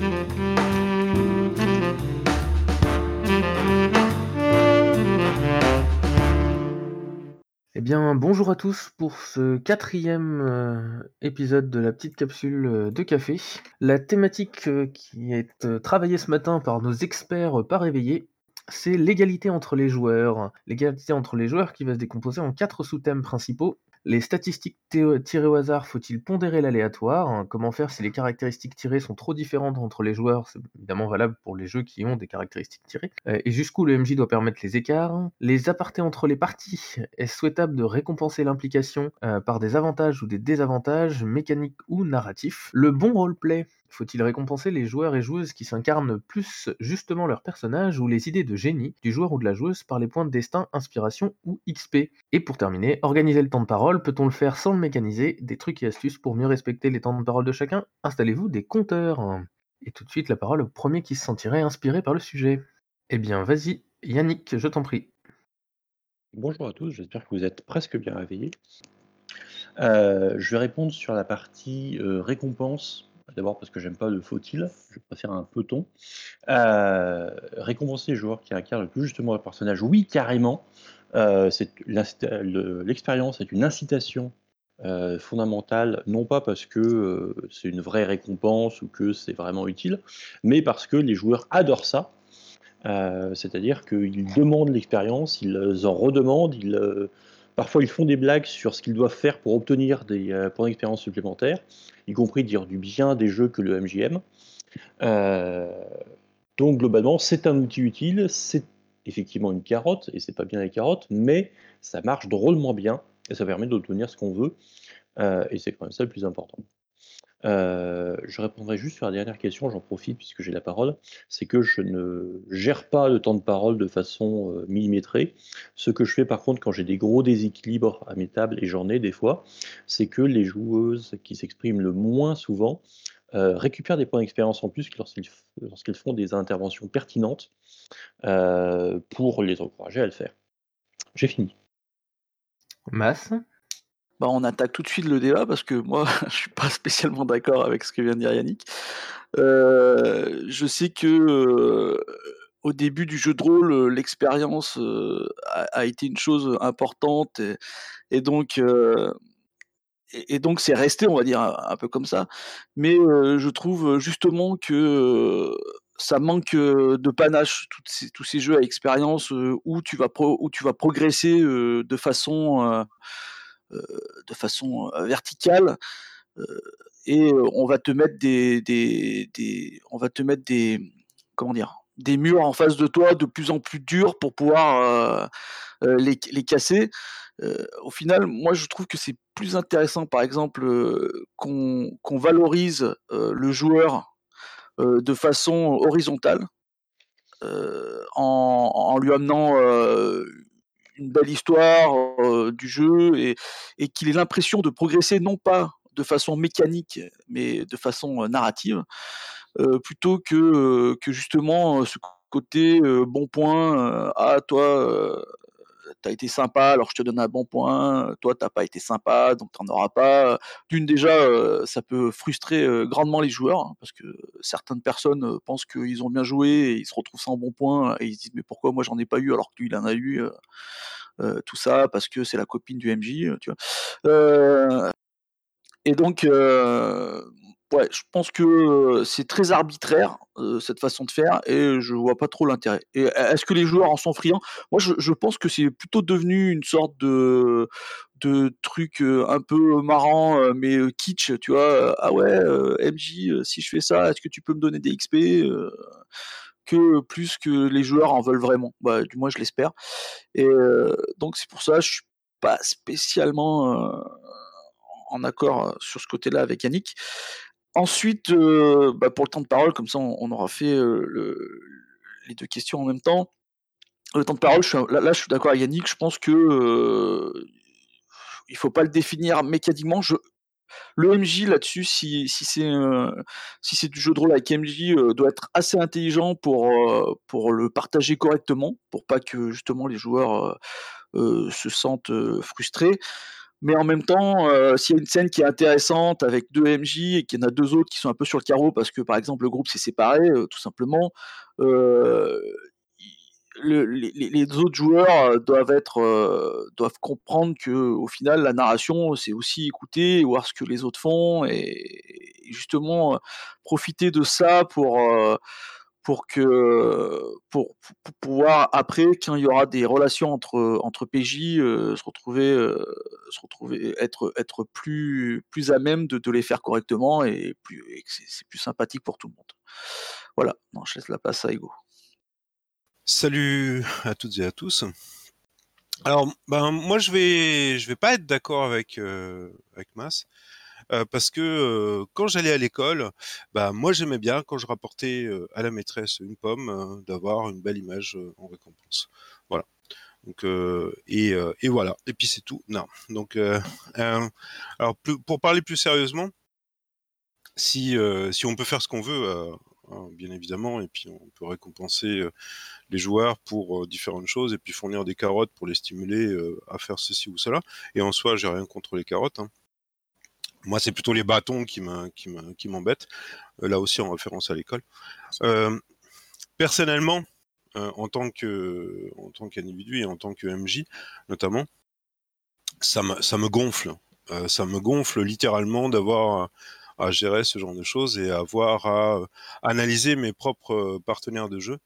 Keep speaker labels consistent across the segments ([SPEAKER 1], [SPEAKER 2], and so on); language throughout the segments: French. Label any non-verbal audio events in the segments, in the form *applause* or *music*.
[SPEAKER 1] Eh bien, bonjour à tous pour ce quatrième euh, épisode de la petite capsule euh, de café. La thématique euh, qui est travaillée ce matin par nos experts pas réveillés, c'est l'égalité entre les joueurs. L'égalité entre les joueurs qui va se décomposer en quatre sous-thèmes principaux. Les statistiques tirées au hasard, faut-il pondérer l'aléatoire hein, Comment faire si les caractéristiques tirées sont trop différentes entre les joueurs? C'est évidemment valable pour les jeux qui ont des caractéristiques tirées. Euh, et jusqu'où le MJ doit permettre les écarts? Les apartés entre les parties. Est-ce souhaitable de récompenser l'implication euh, par des avantages ou des désavantages, mécaniques ou narratifs? Le bon roleplay. Faut-il récompenser les joueurs et joueuses qui s'incarnent plus justement leur personnage ou les idées de génie du joueur ou de la joueuse par les points de destin, inspiration ou XP Et pour terminer, organiser le temps de parole, peut-on le faire sans le mécaniser? Des trucs et astuces pour mieux respecter les temps de parole de chacun? Installez-vous des compteurs Et tout de suite la parole au premier qui se sentirait inspiré par le sujet. Eh bien vas-y, Yannick, je t'en prie.
[SPEAKER 2] Bonjour à tous, j'espère que vous êtes presque bien réveillés. Euh, je vais répondre sur la partie euh, récompense. D'abord parce que j'aime pas le faut-il, je préfère un peloton. Euh, récompenser les joueurs qui incarnent le plus justement leur personnage, oui, carrément. Euh, L'expérience est une incitation euh, fondamentale, non pas parce que euh, c'est une vraie récompense ou que c'est vraiment utile, mais parce que les joueurs adorent ça. C'est-à-dire qu'ils demandent l'expérience, ils en redemandent, ils, parfois ils font des blagues sur ce qu'ils doivent faire pour obtenir des euh, points d'expérience supplémentaires, y compris dire du bien des jeux que le MJM. Euh, donc globalement, c'est un outil utile, c'est effectivement une carotte, et c'est pas bien les carottes, mais ça marche drôlement bien, et ça permet d'obtenir ce qu'on veut, euh, et c'est quand même ça le plus important. Euh, je répondrai juste sur la dernière question, j'en profite puisque j'ai la parole, c'est que je ne gère pas le temps de parole de façon euh, millimétrée. Ce que je fais par contre quand j'ai des gros déséquilibres à mes tables, et j'en ai des fois, c'est que les joueuses qui s'expriment le moins souvent euh, récupèrent des points d'expérience en plus lorsqu'elles font des interventions pertinentes pour les encourager à le faire. J'ai fini.
[SPEAKER 1] Mas?
[SPEAKER 3] Bah, on attaque tout de suite le débat parce que moi, *laughs* je suis pas spécialement d'accord avec ce que vient de dire Yannick. Euh, je sais que euh, au début du jeu de rôle, euh, l'expérience a, été une chose importante et, donc donc c'est resté, on va dire, un, peu comme ça. Mais je trouve justement que ça manque de panache, tous ces jeux à expérience où tu vas pro- où tu vas progresser de façon de façon euh, verticale euh, et euh, on va te mettre des, des, des- on va te mettre des comment dire des murs en face de toi de plus en plus durs pour pouvoir euh, euh, les, les casser. Euh, au final, moi je trouve que c'est plus intéressant par exemple euh, qu'on valorise euh, le joueur euh, de façon horizontale euh, en, en lui amenant euh, une belle histoire du jeu et, qu'il ait l'impression de progresser non pas de façon mécanique mais de façon narrative plutôt que, justement ce côté bon point euh, ah toi t'as été sympa alors je te donne un bon point toi t'as pas été sympa donc t'en auras pas. D'une déjà euh, ça peut frustrer euh, grandement les joueurs hein, parce que certaines personnes euh, pensent qu'ils ont bien joué et ils se retrouvent sans bon point et ils se disent mais pourquoi moi j'en ai pas eu alors que lui il en a eu euh, euh, tout ça parce que c'est la copine du MJ euh, tu vois. Euh, et donc, euh, ouais, je pense que c'est très arbitraire cette façon de faire et je vois pas trop l'intérêt. Et est-ce que les joueurs en sont friands? Moi, je, pense que c'est plutôt devenu une sorte de de truc un peu marrant mais kitsch, tu vois? Ah ouais, MJ, si je fais ça, est-ce que tu peux me donner des XP que plus que les joueurs en veulent vraiment? Bah, du moins, je l'espère. Et donc, c'est pour ça que je suis pas spécialement en accord sur ce côté-là avec Yannick. Ensuite, euh, bah, pour le temps de parole, comme ça, on, aura fait euh, le- les deux questions en même temps. Le temps de parole, là, je suis d'accord avec Yannick. Je pense que euh, faut pas le définir mécaniquement. Le MJ là-dessus, si, c'est du jeu de rôle avec MJ, euh, doit être assez intelligent pour pour le partager correctement, pour pas que justement les joueurs se sentent frustrés. Mais en même temps, euh, s'il y a une scène qui est intéressante avec deux MJ et qu'il y en a deux autres qui sont un peu sur le carreau parce que, par exemple, le groupe s'est séparé, euh, tout simplement, euh, le, les, autres joueurs doivent être doivent comprendre que au final la narration c'est aussi écouter voir ce que les autres font et justement profiter de ça pour pour que pour, pour, pouvoir après quand il y aura des relations entre entre PJ euh, se retrouver euh, se retrouver être être plus plus à même de, de les faire correctement et plus c'est plus sympathique pour tout le monde. Voilà, non, je laisse la place à Ego.
[SPEAKER 4] Salut à toutes et à tous. Alors, ben moi je vais je vais pas être d'accord avec euh, avec Mas. Euh, parce que euh, quand j'allais à l'école, bah moi j'aimais bien quand je rapportais euh, à la maîtresse une pomme d'avoir une belle image en récompense. Voilà. Et, voilà. Et puis c'est tout. Non. Donc *laughs* alors pour parler plus sérieusement, si si on peut faire ce qu'on veut. Hein, bien évidemment, et puis on peut récompenser les joueurs pour différentes choses, et puis fournir des carottes pour les stimuler à faire ceci ou cela. Et en soi, j'ai rien contre les carottes. Hein. Moi, c'est plutôt les bâtons qui m'embêtent. Euh, là aussi, en référence à l'école. Euh, personnellement, euh, en tant qu'individu et en tant que MJ notamment, ça me ça me gonfle. ça me gonfle littéralement d'avoir à gérer ce genre de choses et avoir à analyser mes propres partenaires de jeu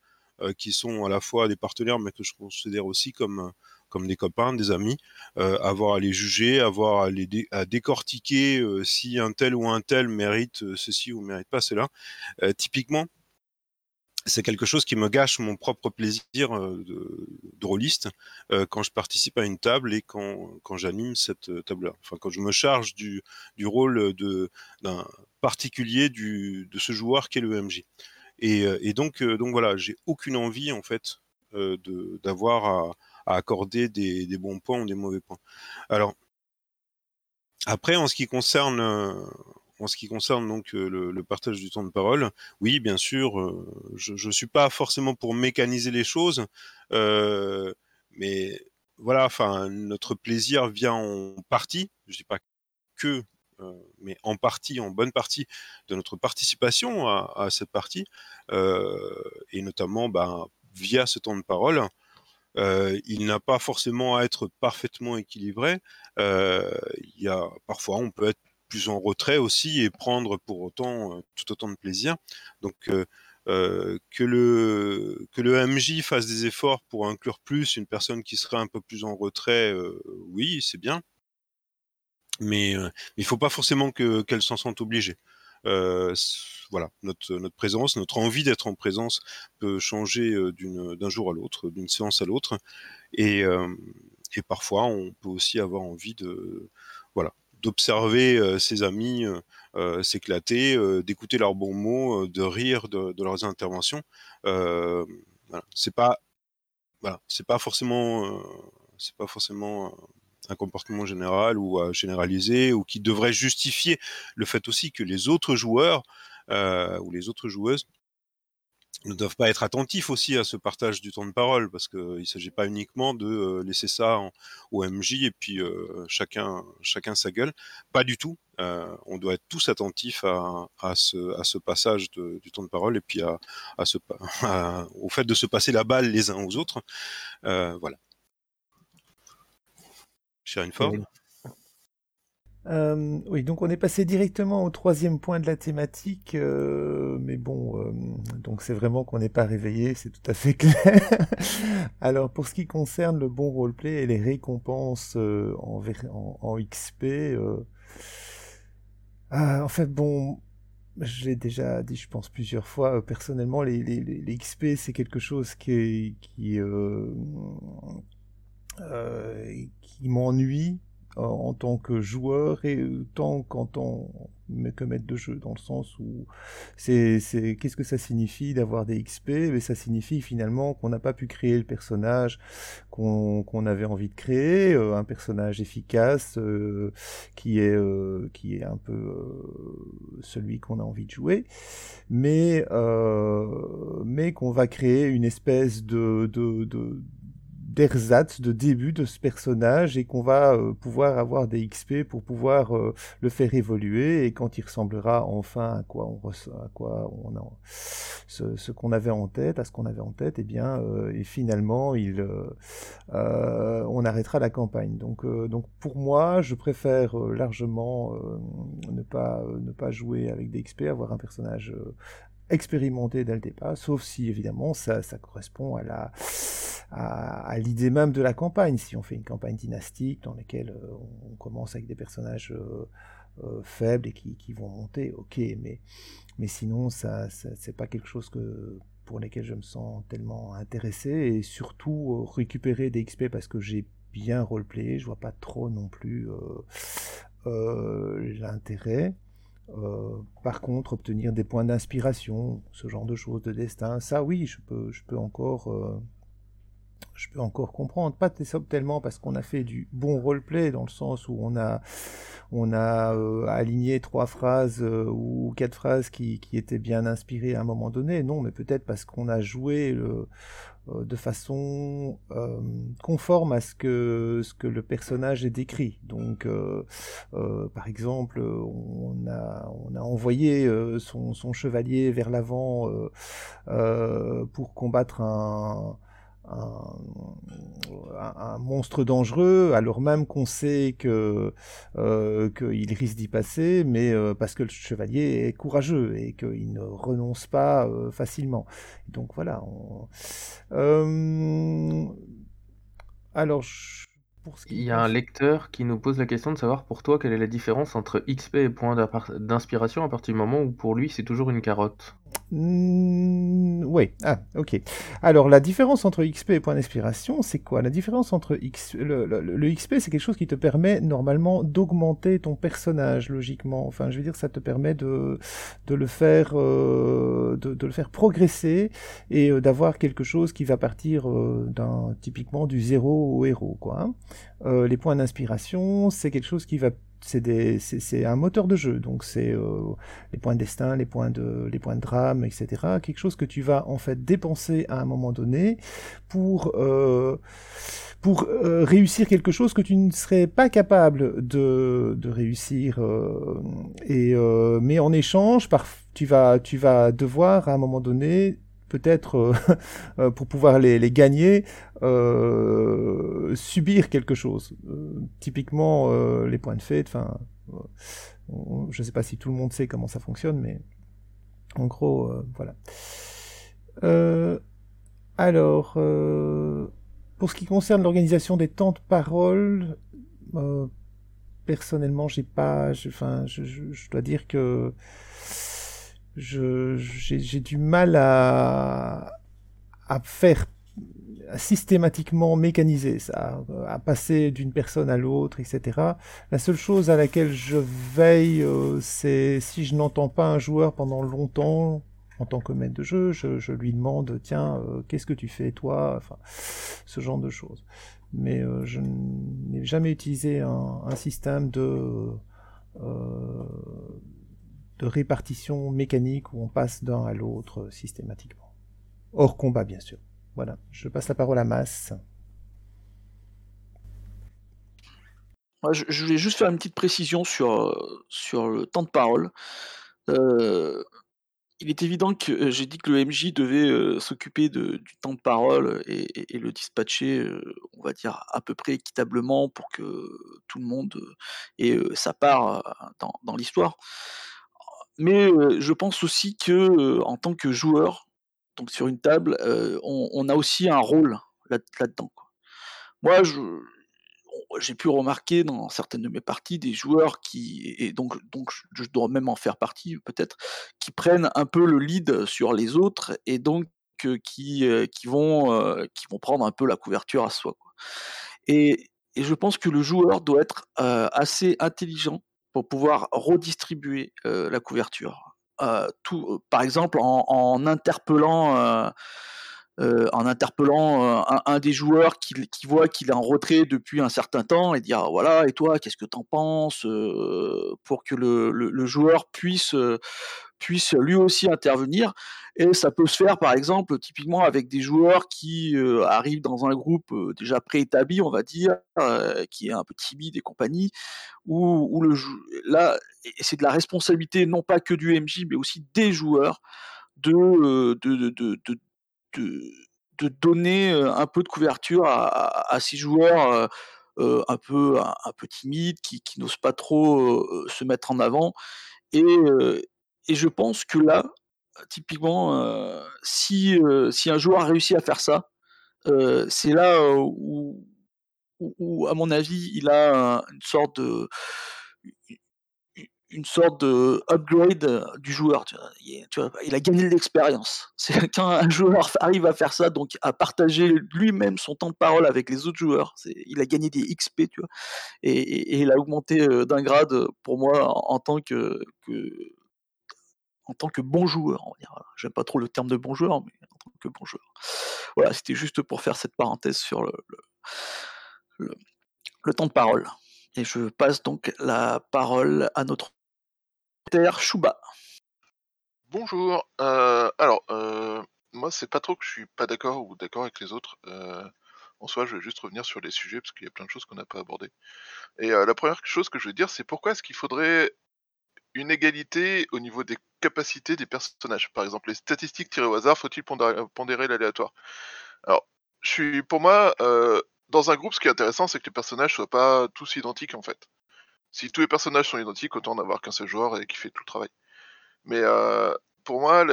[SPEAKER 4] qui sont à la fois des partenaires mais que je considère aussi comme comme des copains, des amis, euh, avoir à les juger, avoir à les à décortiquer euh, si un tel ou un tel mérite euh, ceci ou mérite pas cela. typiquement, c'est quelque chose qui me gâche mon propre plaisir de, drôliste quand je participe à une table et quand, quand j'anime cette table-là. Enfin, quand je me charge du, du rôle d'un particulier du, de ce joueur qui est le MJ. Et, donc, donc voilà, j'ai aucune envie en fait d'avoir à, à accorder des, bons points ou des mauvais points. Alors après, en ce qui concerne euh, en ce qui concerne donc euh, le, partage du temps de parole, oui, bien sûr, euh, je ne suis pas forcément pour mécaniser les choses, mais voilà, enfin, notre plaisir vient en partie, je dis pas que, mais en partie, en bonne partie, de notre participation à, à cette partie, et notamment ben, via ce temps de parole. Euh, il n'a pas forcément à être parfaitement équilibré. Euh, il y a parfois on peut être plus en retrait aussi et prendre pour autant euh, tout autant de plaisir. Donc euh, que le que le MJ fasse des efforts pour inclure plus une personne qui serait un peu plus en retrait, oui, c'est bien. Mais il faut pas forcément que qu'elle s'en sente obligée. Euh, voilà, notre, notre présence, notre envie d'être en présence peut changer euh, d'un jour à l'autre, d'une séance à l'autre, et, euh, et parfois on peut aussi avoir envie de, voilà, d'observer ses amis euh, s'éclater, d'écouter leurs bons mots, de rire de, de leurs interventions. Euh, voilà. C'est pas, voilà, c'est pas forcément, c'est pas forcément un comportement général ou à généraliser ou qui devrait justifier le fait aussi que les autres joueurs euh, ou les autres joueuses ne doivent pas être attentifs aussi à ce partage du temps de parole parce qu'il ne s'agit pas uniquement de euh, laisser ça au MJ et puis euh, chacun chacun sa gueule. Pas du tout. On doit être tous attentifs à, à, ce, passage du temps de parole et puis à, ce, *laughs* au fait de se passer la balle les uns aux autres. Voilà
[SPEAKER 5] euh, oui, donc on est passé directement au troisième point de la thématique, euh, mais bon, euh, donc c'est vraiment qu'on n'est pas réveillé, c'est tout à fait *laughs* clair. Alors pour ce qui concerne le bon roleplay et les récompenses en, en, XP, en fait bon, je l'ai déjà dit, je pense plusieurs fois. personnellement, les, les, les XP c'est quelque chose qui, qui euh, qui m'ennuie en tant que joueur et tant qu'en tant que maître de jeu, dans le sens où c'est, qu'est-ce que ça signifie d'avoir des XP Mais ça signifie finalement qu'on n'a pas pu créer le personnage qu'on, qu'on avait envie de créer, euh, un personnage efficace euh, qui est euh, qui est un peu euh, celui qu'on a envie de jouer, mais mais qu'on va créer une espèce de, de, de d'ersatz, de début de ce personnage et qu'on va euh, pouvoir avoir des XP pour pouvoir euh, le faire évoluer et quand il ressemblera enfin à quoi on à quoi on a ce, qu'on avait en tête, à ce qu'on avait en tête, et eh bien euh, et finalement il on arrêtera la campagne. Donc donc pour moi, je préfère largement ne pas ne pas jouer avec des XP, avoir un personnage le départ, sauf si évidemment ça, correspond à la à, l'idée même de la campagne. Si on fait une campagne dynastique dans laquelle euh, on commence avec des personnages euh, euh, faibles et qui, vont monter, ok, mais, mais sinon ça, c'est pas quelque chose pour lesquels je me sens tellement intéressé et surtout récupérer des XP parce que j'ai bien roleplayé, je vois pas trop non plus l'intérêt. Euh, par contre, obtenir des points d'inspiration, ce genre de choses, de destin, ça oui, je peux, encore, euh, je peux encore comprendre. Pas tellement parce qu'on a fait du bon roleplay dans le sens où on a, on a euh, aligné trois phrases ou quatre phrases qui, qui, étaient bien inspirées à un moment donné. Non, mais peut-être parce qu'on a joué le, de façon euh, conforme à ce que, ce que le personnage est décrit. Donc, euh, par exemple, on a, on a envoyé son, son, chevalier vers l'avant pour combattre un, un, monstre dangereux, alors même qu'on sait que euh, qu'il risque d'y passer, mais euh, parce que le chevalier est courageux et qu'il ne renonce pas euh, facilement. Donc voilà. alors.
[SPEAKER 1] Il y a un lecteur qui nous pose la question de savoir pour toi quelle est la différence entre XP et point d'inspiration à partir du moment où pour lui c'est toujours une carotte.
[SPEAKER 5] Mmh, oui, ah, ok. Alors, la différence entre XP et point d'inspiration, c'est quoi? La différence entre X... le, le, XP, c'est quelque chose qui te permet normalement d'augmenter ton personnage, logiquement. Enfin, je veux dire, ça te permet de, de, le, faire, euh, de, de, le faire progresser et euh, d'avoir quelque chose qui va partir euh, d'un typiquement du zéro au héros. Quoi, hein. Euh, les points d'inspiration, c'est quelque chose qui va c'est un moteur de jeu, donc c'est euh, les points de destin, les points de, les points de drame, etc. Quelque chose que tu vas en fait dépenser à un moment donné pour euh, pour réussir quelque chose que tu ne serais pas capable de, de réussir. et mais en échange, tu vas tu vas devoir à un moment donné peut-être euh, *laughs* euh, pour pouvoir les, gagner, euh, subir quelque chose. typiquement, les points de fête, enfin, je ne sais pas si tout le monde sait comment ça fonctionne, mais en gros, voilà. alors, pour ce qui concerne l'organisation des temps de parole, personnellement, j'ai pas, enfin, je, dois dire que j'ai du mal à, à faire systématiquement mécaniser ça, à passer d'une personne à l'autre, etc. La seule chose à laquelle je veille, euh, c'est si je n'entends pas un joueur pendant longtemps, en tant que maître de jeu, je, je lui demande, tiens, euh, qu'est-ce que tu fais toi? Enfin, ce genre de choses. Mais euh, je n'ai jamais utilisé un, un système de de répartition mécanique où on passe d'un à l'autre euh, systématiquement. Hors combat, bien sûr. Voilà, je passe la parole à Mass.
[SPEAKER 3] je, voulais juste faire une petite précision sur, euh, sur le temps de parole. Euh, il est évident que j'ai dit que le MJ devait s'occuper du temps de parole et, le dispatcher, on va dire, à peu près équitablement pour que tout le monde ait sa part dans l'histoire. Mais je pense aussi que en tant que joueur, donc sur une table, on, a aussi un rôle là, dedans Moi, j'ai pu remarquer dans certaines de mes parties des joueurs qui, et donc, je dois même en faire partie peut-être, qui prennent un peu le lead sur les autres et donc qui, vont, qui vont prendre un peu la couverture à soi. Et je pense que le joueur doit être assez intelligent pour pouvoir redistribuer la couverture. tout, par exemple, en, interpellant, en interpellant un, des joueurs qui, voit qu'il est en retrait depuis un certain temps et dire voilà et toi qu'est-ce que t'en penses pour que le, joueur puisse puisse lui aussi intervenir. Et ça peut se faire, par exemple, typiquement avec des joueurs qui arrivent dans un groupe déjà préétabli, on va dire, qui est un peu timide et compagnie, où, où le là, c'est de la responsabilité non pas que du MJ, mais aussi des joueurs de, de, de, de, donner un peu de couverture à, à, ces joueurs un peu un, peu timides, qui, qui n'osent pas trop se mettre en avant. Et, et je pense que là, typiquement, si, si un joueur a réussi à faire ça, c'est là où, où, à mon avis, il a une sorte de une sorte de upgrade euh, du joueur. Tu vois, il a gagné de l'expérience. *laughs* C'est quand un joueur arrive à faire ça, donc à partager lui-même son temps de parole avec les autres joueurs, il a gagné des XP, tu vois, et, il a augmenté euh, d'un grade pour moi en, tant que, en tant que bon joueur. J'aime pas trop le terme de bon joueur, mais en tant que bon joueur. Voilà, c'était juste pour faire cette parenthèse sur le, temps de parole. Et je passe donc la parole à notre Chouba.
[SPEAKER 6] Bonjour. Euh, alors, euh, moi, c'est pas trop que je suis pas d'accord ou d'accord avec les autres. Euh, en soi, je vais juste revenir sur les sujets parce qu'il y a plein de choses qu'on n'a pas abordées. Et la première chose que je veux dire, c'est pourquoi est-ce qu'il faudrait une égalité au niveau des capacités des personnages. Par exemple, les statistiques tirées au hasard, faut-il pondérer, l'aléatoire? Alors, je suis, pour moi, dans un groupe, ce qui est intéressant, c'est que les personnages soient pas tous identiques en fait si tous les personnages sont identiques, autant n'avoir qu'un seul joueur et qui fait tout le travail. Mais euh, pour moi,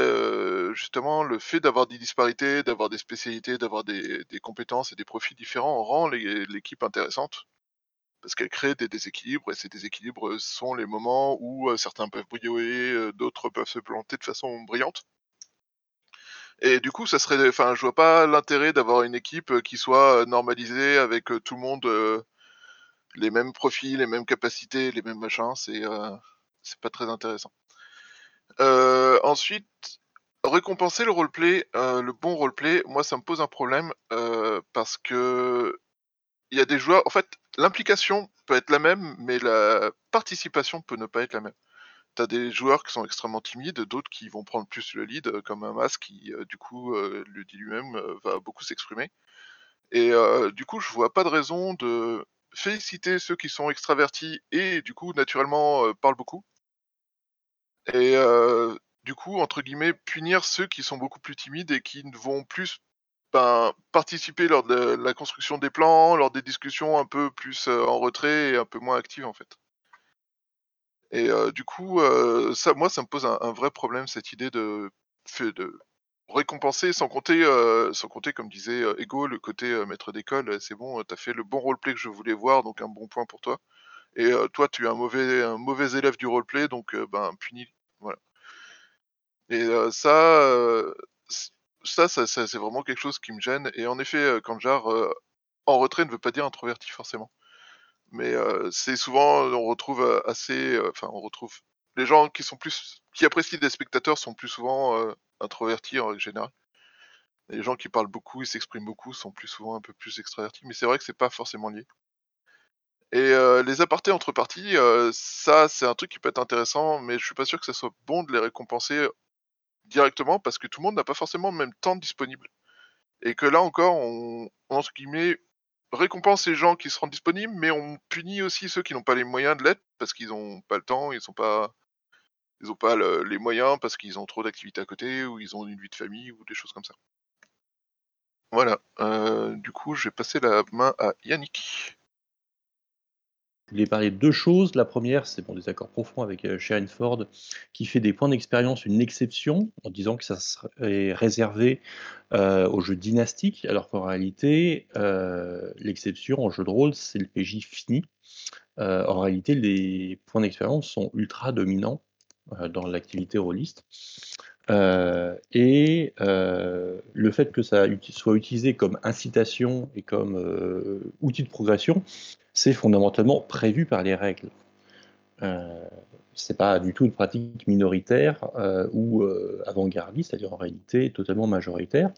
[SPEAKER 6] justement, le fait d'avoir des disparités, d'avoir des spécialités, d'avoir des, compétences et des profils différents rend l'équipe intéressante. Parce qu'elle crée des déséquilibres, et ces déséquilibres sont les moments où certains peuvent briller, d'autres peuvent se planter de façon brillante. Et du coup, ça serait, enfin, je vois pas l'intérêt d'avoir une équipe qui soit normalisée avec tout le monde les mêmes profils, les mêmes capacités, les mêmes machins, c'est euh, c'est pas très intéressant. Ensuite, récompenser le roleplay, le bon roleplay, moi ça me pose un problème parce que il y a des joueurs, en fait, l'implication peut être la même, mais la participation peut ne pas être la même. T'as des joueurs qui sont extrêmement timides, d'autres qui vont prendre plus le lead, comme un masque qui, du coup, le dit lui-même, va beaucoup s'exprimer. Et du coup, je vois pas de raison de féliciter ceux qui sont extravertis et du coup naturellement euh, parlent beaucoup. Et euh, du coup, entre guillemets, punir ceux qui sont beaucoup plus timides et qui ne vont plus ben, participer lors de la construction des plans, lors des discussions un peu plus euh, en retrait et un peu moins actives en fait. Et du coup, ça, moi, ça me pose un, vrai problème cette idée de, récompenser sans compter, euh, sans compter comme disait euh, Ego, le côté euh, maître d'école, c'est bon, t'as fait le bon roleplay que je voulais voir, donc un bon point pour toi. Et toi, tu es un mauvais, un mauvais élève du roleplay, donc ben puni. Voilà. Et ça, ça, c'est vraiment quelque chose qui me gêne. Et en effet, quand genre en retrait ne veut pas dire introverti forcément. Mais c'est souvent, on retrouve assez, enfin, on retrouve les gens qui sont plus, qui apprécient des spectateurs sont plus souvent introvertis en règle générale. les gens qui parlent beaucoup, ils s'expriment beaucoup, sont plus souvent un peu plus extravertis, mais c'est vrai que c'est pas forcément lié. Et euh, les apartés entre parties, euh, ça c'est un truc qui peut être intéressant, mais je suis pas sûr que ça soit bon de les récompenser directement parce que tout le monde n'a pas forcément le même temps disponible. Et que là encore, on, entre guillemets, récompense les gens qui seront disponibles, mais on punit aussi ceux qui n'ont pas les moyens de l'être parce qu'ils n'ont pas le temps, ils sont pas ils n'ont pas les moyens parce qu'ils ont trop d'activités à côté ou ils ont une vie de famille ou des choses comme ça. Voilà, euh, du coup je vais passer la main à Yannick.
[SPEAKER 2] Je voulais parler de deux choses. La première, c'est mon désaccord profond avec euh, Sharon Ford, qui fait des points d'expérience une exception, en disant que ça serait réservé euh, aux jeux dynastiques, alors qu'en réalité, l'exception en jeu de rôle, c'est le PJ fini. en réalité, les points d'expérience sont ultra dominants euh, dans l'activité rôliste. Euh, et euh, le fait que ça soit utilisé comme incitation et comme outil de progression, c'est fondamentalement prévu par les règles. Euh, c'est pas du tout une pratique minoritaire ou avant-gardiste, c'est-à-dire en réalité totalement majoritaire.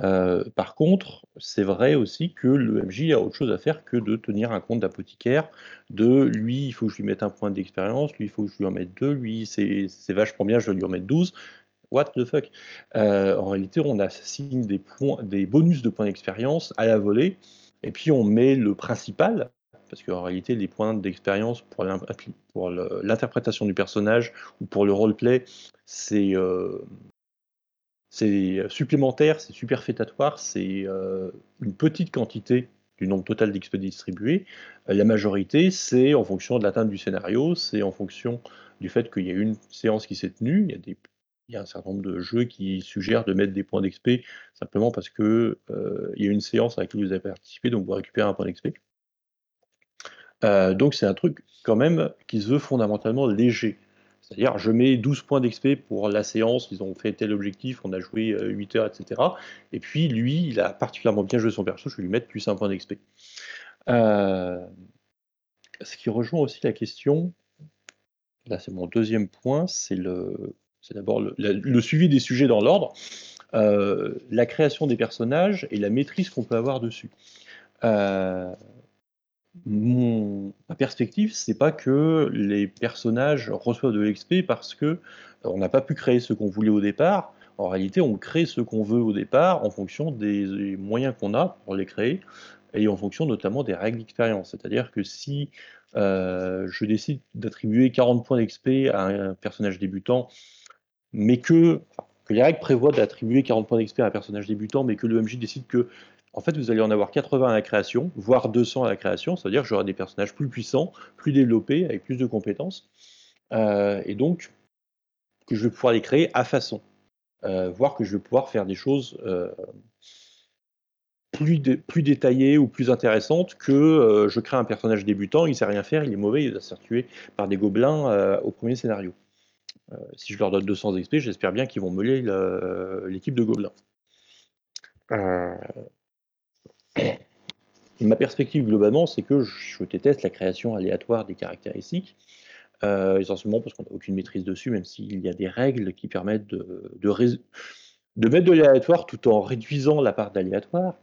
[SPEAKER 2] Euh, par contre, c'est vrai aussi que le MJ a autre chose à faire que de tenir un compte d'apothicaire, de lui, il faut que je lui mette un point d'expérience, lui, il faut que je lui en mette deux, lui, c'est vachement bien, je vais lui en mettre 12. What the fuck? Euh, En réalité, on assigne des, points, des bonus de points d'expérience à la volée, et puis on met le principal, parce qu'en réalité, les points d'expérience pour l'interprétation du personnage ou pour le roleplay, c'est euh, supplémentaire, c'est superfétatoire, c'est euh, une petite quantité du nombre total d'XP distribués. Euh, la majorité, c'est en fonction de l'atteinte du scénario, c'est en fonction du fait qu'il y a une séance qui s'est tenue. Il y, a un certain nombre de jeux qui suggèrent de mettre des points d'XP simplement parce que il y a une séance à laquelle vous avez participé, donc vous récupérez un point d'XP. Euh, donc c'est un truc quand même qui se veut fondamentalement léger. C'est-à-dire, je mets 12 points d'XP pour la séance, ils ont fait tel objectif, on a joué 8 euh, heures, etc. Et puis, lui, il a particulièrement bien joué son perso, je vais lui mettre plus un point d'XP. Euh, ce qui rejoint aussi la question, là c'est mon deuxième point, c'est le, c'est d'abord le, suivi des sujets dans l'ordre, la création des personnages et la maîtrise qu'on peut avoir dessus. Euh, ma perspective, c'est pas que les personnages reçoivent de l'XP parce que euh, on n'a pas pu créer ce qu'on voulait au départ. En réalité, on crée ce qu'on veut au départ en fonction des moyens qu'on a pour les créer et en fonction notamment des règles d'expérience. C'est-à-dire que si euh, je décide d'attribuer 40 points d'XP à un personnage débutant, mais que, les règles prévoient d'attribuer 40 points d'XP à un personnage débutant, mais que le MJ décide que en fait, vous allez en avoir 80 à la création, voire 200 à la création, c'est-à-dire que j'aurai des personnages plus puissants, plus développés, avec plus de compétences, euh, et donc que je vais pouvoir les créer à façon, euh, voire que je vais pouvoir faire des choses euh, plus, détaillées ou plus intéressantes que je crée un personnage débutant, il ne sait rien faire, il est mauvais, il va se faire tuer par des gobelins au premier scénario. si je leur donne 200 XP, j'espère bien qu'ils vont meuler l'équipe de gobelins. Ma perspective globalement, c'est que je déteste la création aléatoire des caractéristiques, euh, essentiellement parce qu'on n'a aucune maîtrise dessus, même s'il y a des règles qui permettent de, mettre de l'aléatoire tout en réduisant la part d'aléatoire,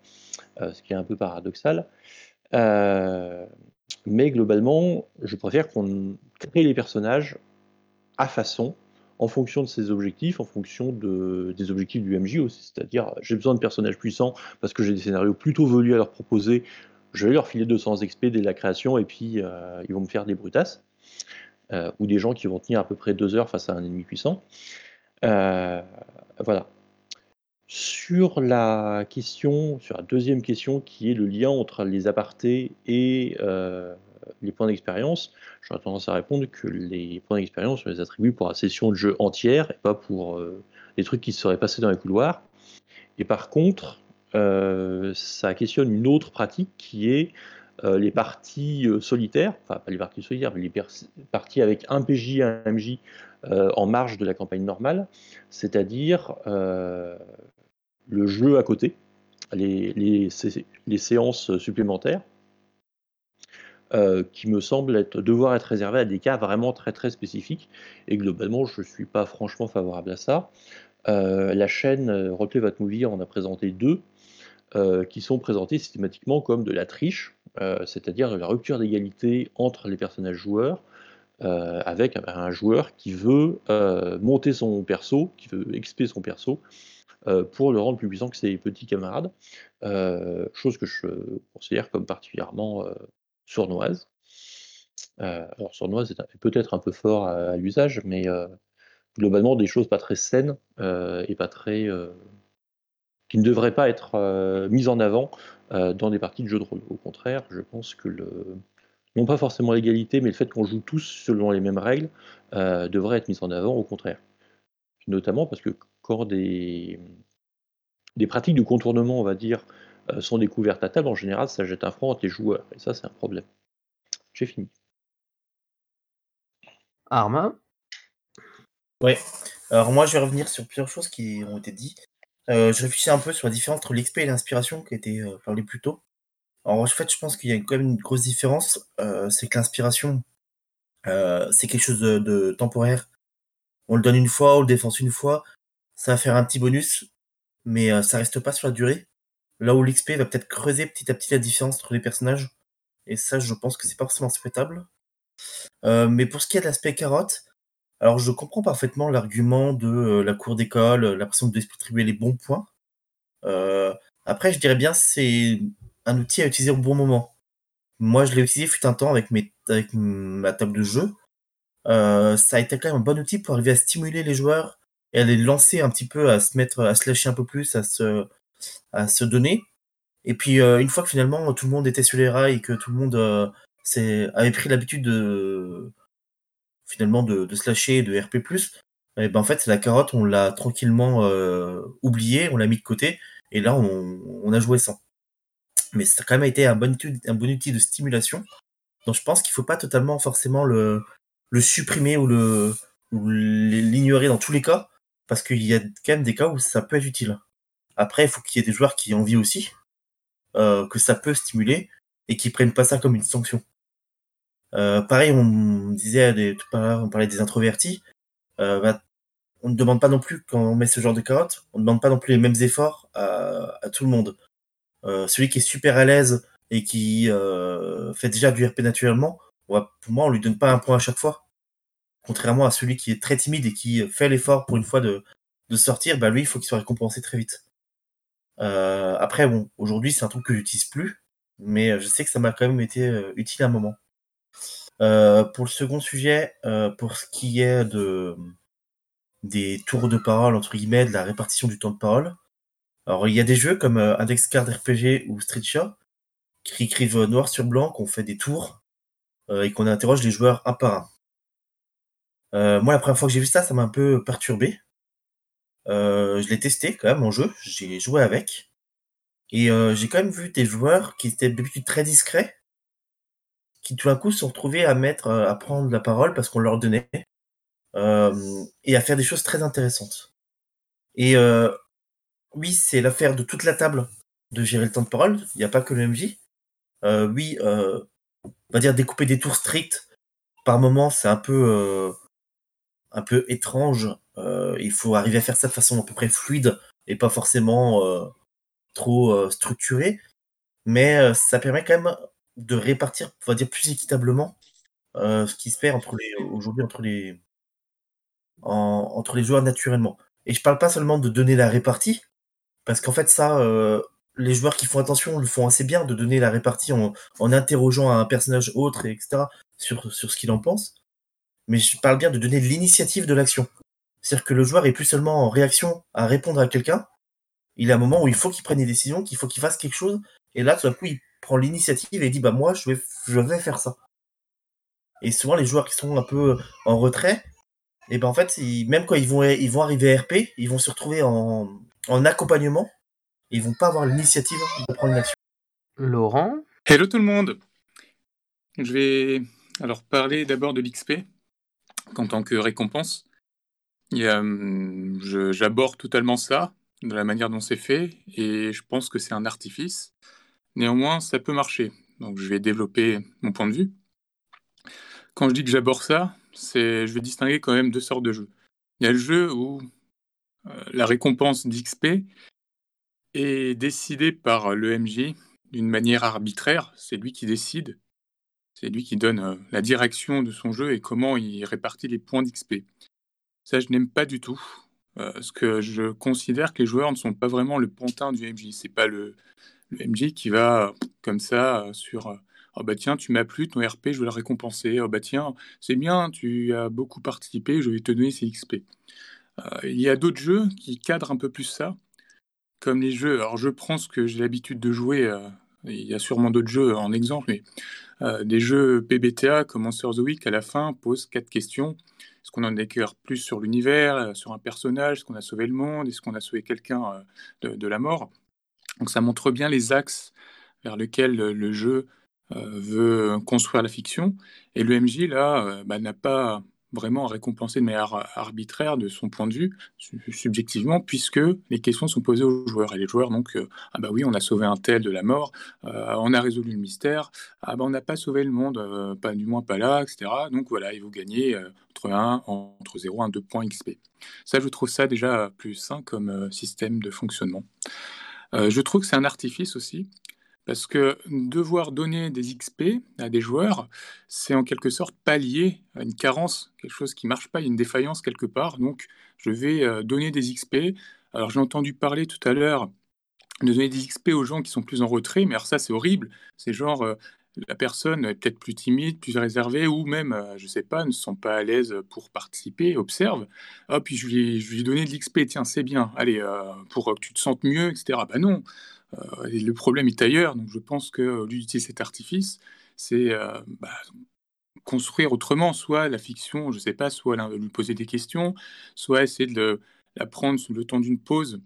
[SPEAKER 2] euh, ce qui est un peu paradoxal. Euh, mais globalement, je préfère qu'on crée les personnages à façon, en fonction de ses objectifs, en fonction de, des objectifs du MJ aussi. C'est-à-dire, j'ai besoin de personnages puissants parce que j'ai des scénarios plutôt velus à leur proposer. Je vais leur filer 200 XP dès la création et puis euh, ils vont me faire des brutasses. Euh, ou des gens qui vont tenir à peu près deux heures face à un ennemi puissant. Euh, voilà. Sur la question, sur la deuxième question qui est le lien entre les apartés et les points d'expérience, j'aurais tendance à répondre que les points d'expérience, on les attribue pour la session de jeu entière et pas pour euh, les trucs qui se seraient passés dans les couloirs. Et par contre, euh, ça questionne une autre pratique qui est euh, les parties solitaires, enfin pas les parties solitaires, mais les parties avec un PJ et un MJ en marge de la campagne normale, c'est-à-dire le jeu à côté, les séances supplémentaires. Euh, qui me semble être, devoir être réservé à des cas vraiment très très spécifiques. Et globalement, je ne suis pas franchement favorable à ça. Euh, la chaîne euh, Votre Movie en a présenté deux, qui sont présentés systématiquement comme de la triche, c'est-à-dire de la rupture d'égalité entre les personnages joueurs, avec un, joueur qui veut monter son perso, qui veut expier son perso, pour le rendre plus puissant que ses petits camarades, chose que je considère comme particulièrement sournoise. Euh, alors sournoise est peut-être un peu fort à, l'usage, mais euh, globalement des choses pas très saines euh, et pas très qui ne devraient pas être mises en avant dans des parties de jeux de rôle. Au contraire, je pense que le non pas forcément l'égalité, mais le fait qu'on joue tous selon les mêmes règles devrait être mis en avant. Au contraire, notamment parce que quand des des pratiques de contournement, on va dire, sont découvertes à table, en général, ça jette un franc entre les joueurs. Et ça, c'est un problème. J'ai fini.
[SPEAKER 1] Arma
[SPEAKER 7] Ouais. Alors moi, je vais revenir sur plusieurs choses qui ont été dites. Euh, je réfléchis un peu sur la différence entre l'XP et l'inspiration qui a été euh, parlé plus tôt. Alors en fait, je pense qu'il y a quand même une grosse différence. c'est que l'inspiration, c'est quelque chose de, de, temporaire. On le donne une fois, on le défense une fois. Ça va faire un petit bonus mais euh, ça reste pas sur la durée. Là où l'XP va peut-être creuser petit à petit la différence entre les personnages, et ça, je pense que c'est pas forcément souhaitable. Euh, mais pour ce qui est de l'aspect carotte, alors je comprends parfaitement l'argument de euh, la cour d'école, l'impression de distribuer les bons points. après, je dirais bien c'est un outil à utiliser au bon moment. Moi, je l'ai utilisé fut un temps avec, avec ma table de jeu. Euh, ça a été quand même un bon outil pour arriver à stimuler les joueurs et à les lancer un petit peu, à se mettre, à se lâcher un peu plus, à se, à se donner. Et puis, euh, une fois que finalement tout le monde était sur les rails et que tout le monde euh, avait pris l'habitude de, finalement, de, de se lâcher, de RP+, et eh ben en fait, la carotte, on l'a tranquillement euh, oublié, on l'a mis de côté, et là, on, on a joué sans mais ça a quand même été un bon, outil, un bon outil de stimulation. Donc je pense qu'il faut pas totalement forcément le, le supprimer ou le l'ignorer dans tous les cas, parce qu'il y a quand même des cas où ça peut être utile. Après, il faut qu'il y ait des joueurs qui aient envie aussi, euh, que ça peut stimuler, et qui prennent pas ça comme une sanction. Euh, pareil, on disait tout à l'heure, on parlait des introvertis. Euh, bah, on ne demande pas non plus quand on met ce genre de carotte, on ne demande pas non plus les mêmes efforts à, tout le monde. Euh, celui qui est super à l'aise et qui euh, fait déjà du RP naturellement, pour moi, on lui donne pas un point à chaque fois. Contrairement à celui qui est très timide et qui fait l'effort pour une fois de, de sortir, bah lui, il faut qu'il soit récompensé très vite. Euh, après, bon, aujourd'hui, c'est un truc que j'utilise plus, mais je sais que ça m'a quand même été utile à un moment. Euh, pour le second sujet, euh, pour ce qui est de des tours de parole entre guillemets, de la répartition du temps de parole, alors, il y a des jeux comme euh, Index Card RPG ou Street qui écrivent noir sur blanc, qu'on fait des tours euh, et qu'on interroge les joueurs un par un. Euh, moi, la première fois que j'ai vu ça, ça m'a un peu perturbé. Je l'ai testé quand même en jeu, j'ai joué avec. Et j'ai quand même vu des joueurs qui étaient d'habitude très discrets, qui tout d'un coup se sont retrouvés à mettre, à prendre la parole parce qu'on leur donnait, et à faire des choses très intéressantes. Et oui, c'est l'affaire de toute la table de gérer le temps de parole. Il n'y a pas que le MJ. Euh, oui, euh, on va dire découper des tours stricts par moment, c'est un peu euh, un peu étrange. Il faut arriver à faire ça de façon à peu près fluide et pas forcément trop structurée. Mais ça permet quand même de répartir, on va dire plus équitablement, ce qui se perd entre les aujourd'hui entre les entre les joueurs naturellement. Et je parle pas seulement de donner la répartie, parce qu'en fait, ça, euh, les joueurs qui font attention le font assez bien de donner la répartie en, en interrogeant un personnage autre, etc., sur, sur ce qu'il en pense. Mais je parle bien de donner l'initiative de l'action. C'est-à-dire que le joueur est plus seulement en réaction à répondre à quelqu'un. Il a un moment où il faut qu'il prenne des décisions, qu'il faut qu'il fasse quelque chose. Et là, tout d'un coup, il prend l'initiative et dit, bah, moi, je vais, je vais faire ça. Et souvent, les joueurs qui sont un peu en retrait, et ben, en fait, même quand ils vont, ils vont arriver à RP, ils vont se retrouver en, en accompagnement, ils vont pas avoir l'initiative de prendre une action.
[SPEAKER 1] Laurent?
[SPEAKER 8] Hello tout le monde Je vais alors parler d'abord de l'XP en tant que récompense. J'aborde totalement ça, de la manière dont c'est fait, et je pense que c'est un artifice. Néanmoins, ça peut marcher. Donc je vais développer mon point de vue. Quand je dis que j'aborde ça, je vais distinguer quand même deux sortes de jeux. Il y a le jeu où euh, la récompense d'XP est décidée par le MJ d'une manière arbitraire. C'est lui qui décide. C'est lui qui donne euh, la direction de son jeu et comment il répartit les points d'XP. Ça, je n'aime pas du tout. Euh, parce que je considère que les joueurs ne sont pas vraiment le pantin du MJ. C'est pas le, MJ qui va comme ça sur oh bah tiens tu m'as plu ton RP je vais le récompenser oh bah tiens c'est bien tu as beaucoup participé je vais te donner ces XP euh, il y a d'autres jeux qui cadrent un peu plus ça, comme les jeux. Alors, je prends ce que j'ai l'habitude de jouer. Euh, il y a sûrement d'autres jeux en exemple, mais euh, des jeux PBTA comme Monster the Week à la fin posent quatre questions. Est-ce qu'on en éclaire plus sur l'univers, sur un personnage? Est-ce qu'on a sauvé le monde? Est-ce qu'on a sauvé quelqu'un de, la mort? Donc ça montre bien les axes vers lesquels le jeu veut construire la fiction. Et le MJ, là, bah, n'a pas vraiment récompensé de manière arbitraire de son point de vue, subjectivement, puisque les questions sont posées aux joueurs. Et les joueurs, donc, euh, ah bah oui, on a sauvé un tel de la mort, euh, on a résolu le mystère, ah bah on n'a pas sauvé le monde, euh, pas du moins pas là, etc. Donc voilà, et vous gagnez entre 1, entre 0 et 2 points XP. Ça, je trouve ça déjà plus sain comme système de fonctionnement. je trouve que c'est un artifice aussi, parce que devoir donner des XP à des joueurs, c'est en quelque sorte pallier à une carence, quelque chose qui ne marche pas, il y a une défaillance quelque part. Donc, je vais euh, donner des XP. Alors, j'ai entendu parler tout à l'heure de donner des XP aux gens qui sont plus en retrait, mais alors ça, c'est horrible. C'est genre, euh, la personne est peut-être plus timide, plus réservée, ou même, euh, je ne sais pas, ne se sent pas à l'aise pour participer, observe. Ah, puis je lui, je lui ai donné de l'XP, tiens, c'est bien, allez, pour que tu te sentes mieux, etc. Bah non, euh, le problème est ailleurs, donc je pense que d'utiliser cet artifice, c'est euh, bah, construire autrement, soit la fiction, je ne sais pas, soit lui poser des questions, soit essayer de la prendre le temps d'une pause.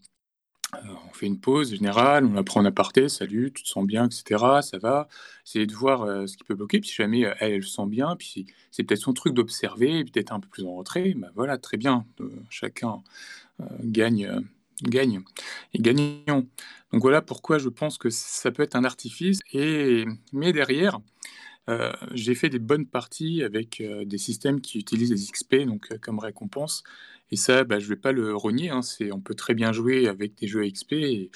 [SPEAKER 8] Euh, on fait une pause générale, on la prend en aparté, salut, tu te sens bien, etc. Ça va. Essayer de voir ce qui peut bloquer. Puis si jamais elle, elle se sent bien, puis c'est peut-être son truc d'observer, peut-être un peu plus en retrait. Bah voilà, très bien. chacun gagne gagne et gagnons. Donc voilà pourquoi je pense que ça peut être un artifice. Et mais derrière, euh, j'ai fait des bonnes parties avec euh, des systèmes qui utilisent les XP donc euh, comme récompense. Et ça, bah, je ne vais pas le renier. Hein, on peut très bien jouer avec des jeux XP et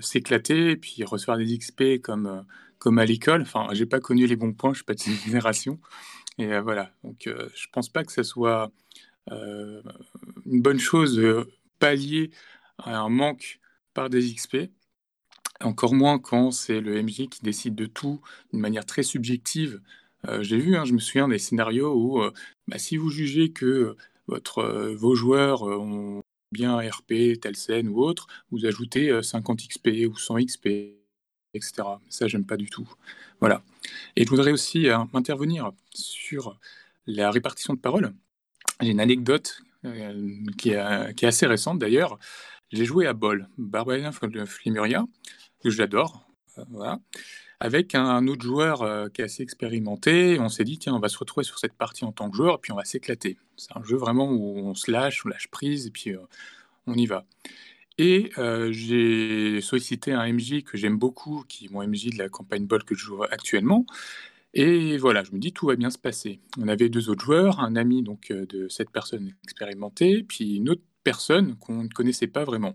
[SPEAKER 8] s'éclater, puis recevoir des XP comme comme à l'école. Enfin, j'ai pas connu les bons points. Je suis pas de cette *laughs* génération. Et voilà. Donc, je pense pas que ça soit une bonne chose de un manque par des XP. Encore moins quand c'est le MJ qui décide de tout d'une manière très subjective. Euh, j'ai vu, hein, je me souviens des scénarios où euh, bah, si vous jugez que votre, euh, vos joueurs ont bien RP, telle scène ou autre, vous ajoutez 50 XP ou 100 XP, etc. Ça, j'aime pas du tout. Voilà. Et je voudrais aussi intervenir sur la répartition de paroles. J'ai une anecdote qui, est, assez récente d'ailleurs. J'ai joué à Bol, Barbarian Flimuria, que j'adore, euh, voilà, avec un, autre joueur euh, qui est assez expérimenté. On s'est dit, tiens, on va se retrouver sur cette partie en tant que joueur, puis on va s'éclater. C'est un jeu vraiment où on se lâche, on lâche prise, et puis euh, on y va. Et j'ai sollicité un MJ que j'aime beaucoup, qui est mon MJ de la campagne Bol que je joue actuellement. Et voilà, je me dis tout va bien se passer. On avait deux autres joueurs, un ami donc de cette personne expérimentée, puis une autre personne qu'on ne connaissait pas vraiment.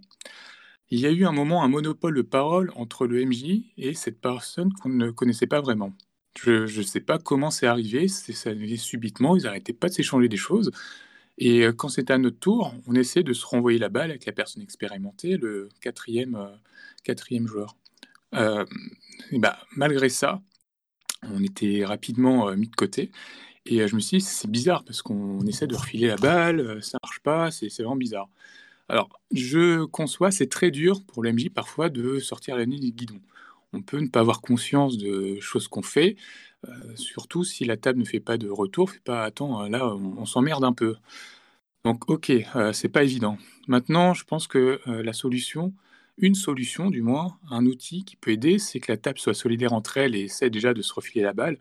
[SPEAKER 8] Il y a eu un moment un monopole de parole entre le MJ et cette personne qu'on ne connaissait pas vraiment. Je ne sais pas comment c'est arrivé, ça arrivé subitement, ils n'arrêtaient pas de s'échanger des choses. Et euh, quand c'était à notre tour, on essaie de se renvoyer la balle avec la personne expérimentée, le quatrième, euh, quatrième joueur. Euh, et bah, malgré ça, on était rapidement mis de côté. Et je me suis dit, c'est bizarre parce qu'on essaie de refiler la balle, ça marche pas, c'est vraiment bizarre. Alors, je conçois, c'est très dur pour l'MJ parfois de sortir la nuit du guidon. On peut ne pas avoir conscience de choses qu'on fait, surtout si la table ne fait pas de retour, fait pas attends, là on, s'emmerde un peu. Donc ok, c'est pas évident. Maintenant, je pense que la solution, une solution du moins, un outil qui peut aider, c'est que la table soit solidaire entre elles et essaie déjà de se refiler la balle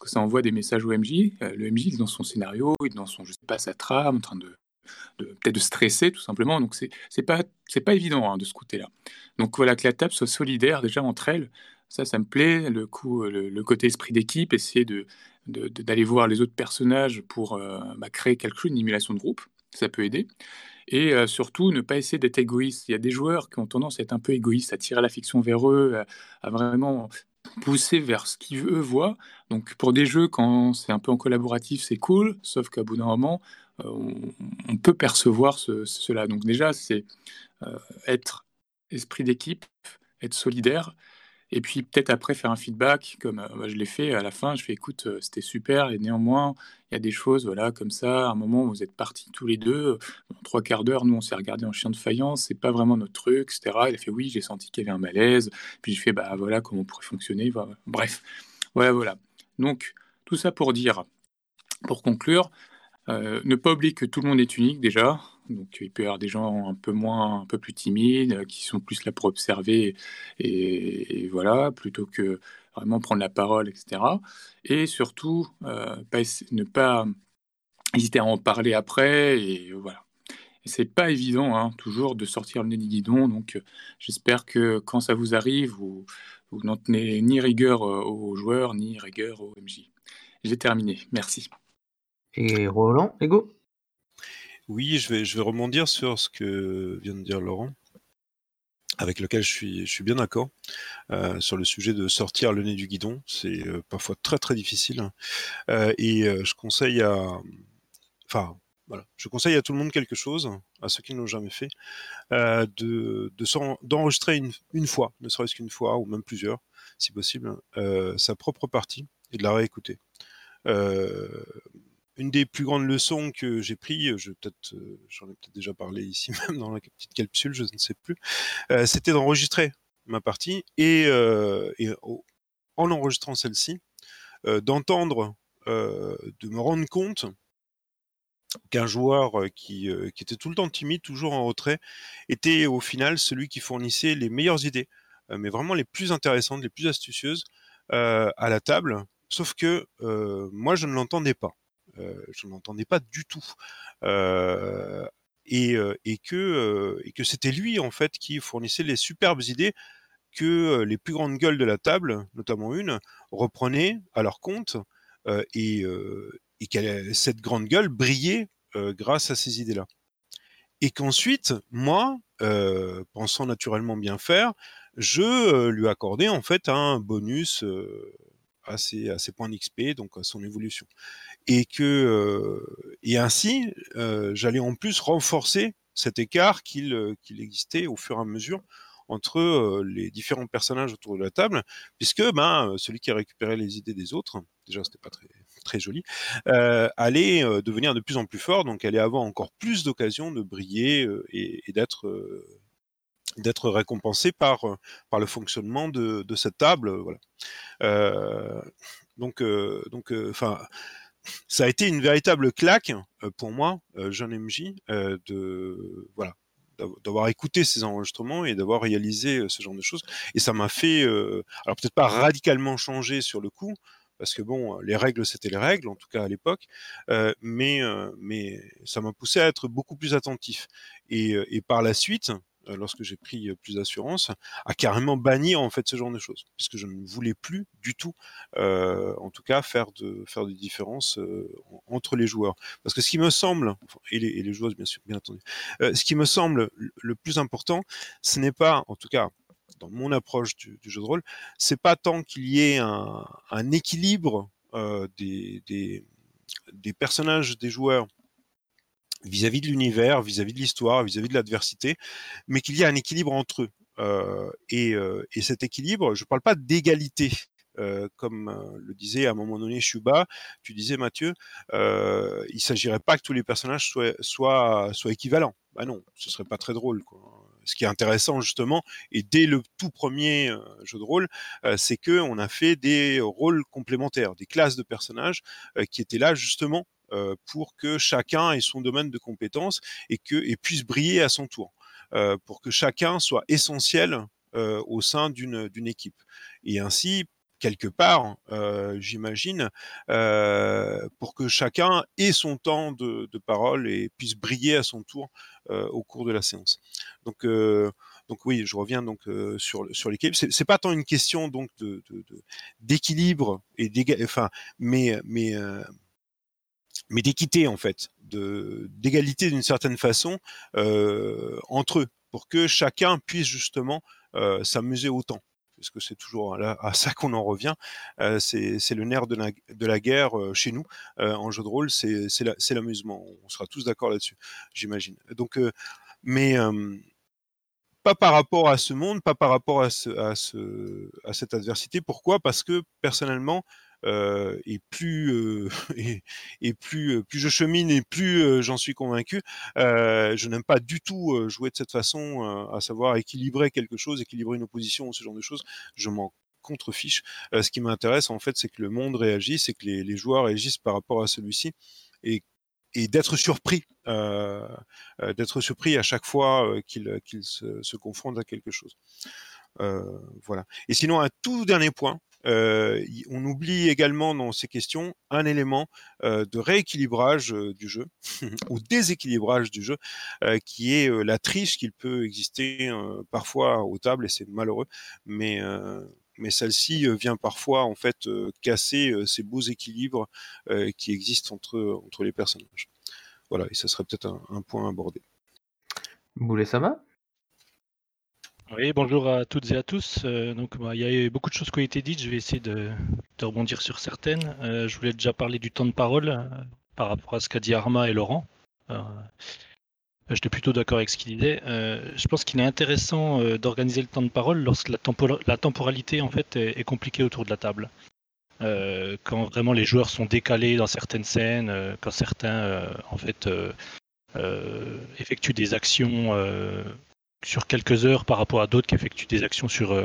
[SPEAKER 8] que ça envoie des messages au MJ. Euh, le MJ, il est dans son scénario, il est dans son, je sais pas, sa trame, en train de, peut-être de stresser tout simplement. Donc c'est c'est pas c'est pas évident hein, de ce côté-là. Donc voilà que la table soit solidaire déjà entre elles. Ça, ça me plaît. Le coup, le, côté esprit d'équipe, essayer de d'aller voir les autres personnages pour euh, bah, créer quelque chose, une émulation de groupe, ça peut aider. Et euh, surtout, ne pas essayer d'être égoïste. Il y a des joueurs qui ont tendance à être un peu égoïstes, à tirer la fiction vers eux, à vraiment pousser vers ce qu'ils eux voient. Donc pour des jeux, quand c'est un peu en collaboratif, c'est cool, sauf qu'à bout d'un moment, euh, on, peut percevoir cela. Donc déjà, c'est euh, être esprit d'équipe, être solidaire, et puis peut-être après faire un feedback, comme je l'ai fait à la fin, je fais écoute, c'était super, et néanmoins, il y a des choses, voilà, comme ça, à un moment, vous êtes partis tous les deux, en trois quarts d'heure, nous, on s'est regardé en chien de faïence, c'est pas vraiment notre truc, etc. Il a fait oui, j'ai senti qu'il y avait un malaise, puis je fais bah voilà comment on pourrait fonctionner, bref, voilà, voilà. Donc, tout ça pour dire, pour conclure, ne pas oublier que tout le monde est unique déjà, donc il peut y avoir des gens un peu moins, un peu plus timides, euh, qui sont plus là pour observer et, voilà, plutôt que vraiment prendre la parole, etc. Et surtout, euh, ne pas hésiter à en parler après, et voilà. C'est pas évident, hein, toujours, de sortir le nez du guidon, donc j'espère que quand ça vous arrive, vous, vous n'en tenez ni rigueur aux joueurs, ni rigueur aux MJ. J'ai terminé, merci.
[SPEAKER 1] Et Roland, Ego?
[SPEAKER 4] Oui, je vais, rebondir sur ce que vient de dire Laurent avec lequel je suis, bien d'accord euh, sur le sujet de sortir le nez du guidon. C'est euh, parfois très très difficile euh, et je conseille à, enfin voilà, je conseille à tout le monde quelque chose, à ceux qui ne l'ont jamais fait, de, d'enregistrer une, une fois, ne serait-ce qu'une fois ou même plusieurs, si possible, sa propre partie et de la réécouter. Une des plus grandes leçons que j'ai pris, je vais peut-être, euh, j'en ai peut-être déjà parlé ici *laughs* même dans la petite capsule, je ne sais plus, euh, c'était d'enregistrer ma partie et, euh, en enregistrant celle-ci, euh, d'entendre, euh, de me rendre compte qu'un joueur euh, qui, euh, était tout le temps timide, toujours en retrait, était au final celui qui fournissait les meilleures idées, euh, mais vraiment les plus intéressantes, les plus astucieuses euh, à la table. Sauf que euh, moi, je ne l'entendais pas. Euh, je ne l'entendais pas du tout. Euh, et, euh, et que, que c'était lui, en fait, qui fournissait les superbes idées que les plus grandes gueules de la table, notamment une, reprenaient à leur compte et, qu'elle, cette grande gueule brillait grâce à ces idées-là. Et qu'ensuite, moi, pensant naturellement bien faire, je lui accordais en fait un bonus à, ses, points d'XP, donc à son évolution. Et que euh, et ainsi, euh, j'allais en plus renforcer cet écart qu'il euh, qu'il existait au fur et à mesure entre les différents personnages autour de la table, puisque ben, celui qui a récupéré les idées des autres, déjà c'était pas très, très joli, allait devenir de plus en plus fort, donc allait avoir encore plus d'occasions de briller et, d'être d'être récompensé par, euh, par le fonctionnement de, cette table. euh, Voilà. Euh, donc, donc, ça a été une véritable claque pour moi, jeune MJ, de voilà d'av- d'avoir écouté ces enregistrements et d'avoir réalisé ce genre de choses. Et ça m'a fait, alors peut-être pas radicalement changer sur le coup, parce que bon, les règles c'était les règles, en tout cas à l'époque, mais mais ça m'a poussé à être beaucoup plus attentif. Et, par la suite, lorsque j'ai pris euh, plus d'assurance, à carrément bannir en fait ce genre de choses, puisque je ne voulais plus du tout, euh, en tout cas, faire de faire euh, en- entre les joueurs. Parce que ce qui me semble, et les, joueuses bien entendu, euh, ce qui me semble le plus important, ce n'est pas, en tout cas, dans mon approche du, jeu de rôle, c'est pas tant qu'il y ait un, équilibre euh, des personnages des joueurs vis-à-vis de l'univers, vis-à-vis de l'histoire, vis-à-vis de l'adversité, mais qu'il y a un équilibre entre eux. Euh, et, euh, et cet équilibre, je ne parle pas d'égalité, euh, comme euh, le disait à un moment donné Shuba, tu disais Mathieu, euh, il s'agirait pas que tous les personnages soient, soient, soient équivalents. Bah non, ce serait pas très drôle. Quoi. Ce qui est intéressant justement, et dès le tout premier euh, jeu de rôle, c'est que on a fait des rôles complémentaires, des classes de personnages qui étaient là justement pour que chacun ait son domaine de compétences et que et puisse briller à son tour, euh, pour que chacun soit essentiel euh, au sein d'une équipe. Et ainsi, quelque part, euh, j'imagine, euh, pour que chacun ait son temps de, de parole et puisse briller à son tour euh, au cours de la séance. Donc, euh, donc oui, je reviens donc euh, sur sur l'équipe. C'est, pas tant une question donc de, de, de- d'équilibre d'éga- enfin, mais mais euh, mais d'équité en fait, d'égalité d'une certaine façon euh, entre eux, pour que chacun puisse justement euh, s'amuser autant. Parce que c'est toujours à ça *laughs* qu'on en revient. Euh, c'est le nerf de la, de la guerre chez nous en jeu de rôle, c'est c'est la- c'est l'amusement. On sera tous d'accord là-dessus, j'imagine. Donc, mais pas par rapport à ce monde, pas par rapport à, ce, à cette adversité. Pourquoi? Parce que personnellement, euh, et plus euh, *laughs* et, plus euh, plus je chemine et plus j'en suis convaincu, je n'aime pas du tout jouer de cette façon, à savoir équilibrer quelque chose, équilibrer une opposition ou ce genre de choses. Je m'en contrefiche. Ce qui m'intéresse en fait, c'est que le monde réagisse, et que les, joueurs réagissent par rapport à celui-ci, et d'être surpris, d'être surpris à chaque fois euh, qu'il qu'il se, se, confronte à quelque chose. voilà. Et sinon, un tout dernier point. On oublie également dans ces questions un élément de rééquilibrage du jeu *laughs* ou déséquilibrage du jeu, qui est la triche qu'il peut exister parfois aux tables et c'est malheureux, mais mais celle-ci vient parfois en fait casser ces beaux équilibres qui existent entre, entre les personnages. Voilà, et ça serait peut-être un, point abordé.
[SPEAKER 1] Boulet Sama
[SPEAKER 9] Oui, bonjour à toutes et à tous. donc, bah, il y a eu beaucoup de choses qui ont été dites. Je vais essayer de, rebondir sur certaines. je voulais déjà parler du temps de parole par rapport à ce qu'a dit Arma et Laurent. J'étais plutôt d'accord avec ce qu'il disait. Euh, je pense qu'il est intéressant euh, d'organiser le temps de parole lorsque la, temporalité en fait est, compliquée autour de la table. Euh, quand vraiment les joueurs sont décalés dans certaines scènes, quand certains en fait effectuent des actions sur quelques heures par rapport à d'autres qui effectuent des actions sur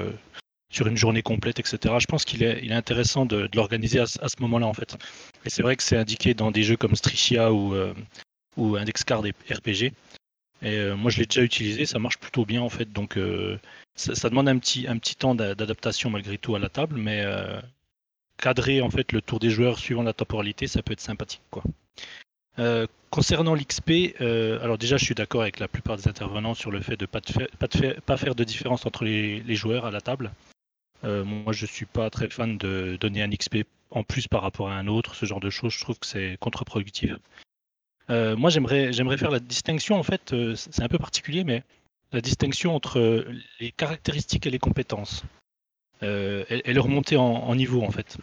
[SPEAKER 9] sur une journée complète, etc. Je pense qu'il est, intéressant de, l'organiser à, ce moment-là en fait. Et c'est vrai que c'est indiqué dans des jeux comme Stricia ou ou Index Card RPG. Et euh, moi, je l'ai déjà utilisé, ça marche plutôt bien en fait. Donc, euh, ça, demande un petit, temps d'adaptation malgré tout à la table, mais euh, cadrer en fait le tour des joueurs suivant la temporalité, ça peut être sympathique. Concernant l'XP, alors déjà, je suis d'accord avec la plupart des intervenants sur le fait de pas, pas, pas faire de différence entre les, joueurs à la table. moi, je suis pas très fan de donner un XP en plus par rapport à un autre, ce genre de choses. Je trouve que c'est contre-productif. Euh, moi, j'aimerais, faire la distinction, en fait, euh, c'est un peu particulier, mais la distinction entre les caractéristiques et les compétences euh, et, leur montée en, niveau, en fait.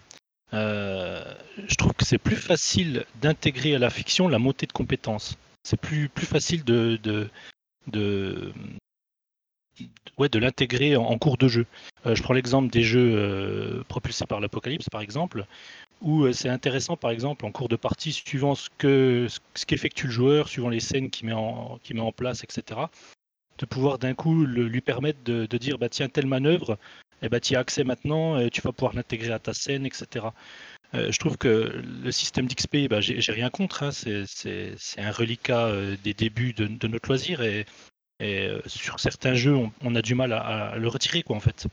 [SPEAKER 9] Je trouve que c'est plus facile d'intégrer à la fiction la montée de compétences. C'est plus, plus facile de, de, de, ouais, de l'intégrer en, cours de jeu. je prends l'exemple des jeux propulsés par l'Apocalypse, par exemple, où euh, c'est intéressant, par exemple, en cours de partie, suivant ce que ce qu'effectue le joueur, suivant les scènes qu'il met en, met en place, etc., de pouvoir d'un coup lui permettre de, dire bah tiens telle manœuvre, eh bah, tu as accès maintenant, et tu vas pouvoir l'intégrer à ta scène, etc. Euh, je trouve que le système d'XP, bah, j'ai rien contre, hein, c'est un reliquat euh, des débuts de, notre loisir et, sur certains jeux, on, a du mal à, le retirer, quoi, en fait.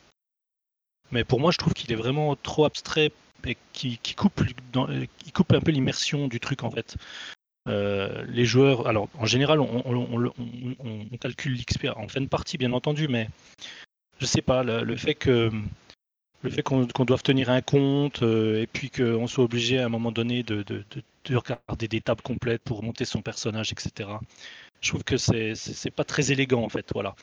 [SPEAKER 9] Mais pour moi, je trouve qu'il est vraiment trop abstrait qui, coupe, qui coupe un peu l'immersion du truc en fait. Euh, les joueurs, alors en général, on, calcule l'XP en fin de partie, bien entendu, mais je sais pas, le, fait que le fait qu'on doive tenir un compte euh, et puis qu'on soit obligé à un moment donné de, regarder des tables complètes pour monter son personnage, etc. Je trouve que c'est pas très élégant en fait. Voilà.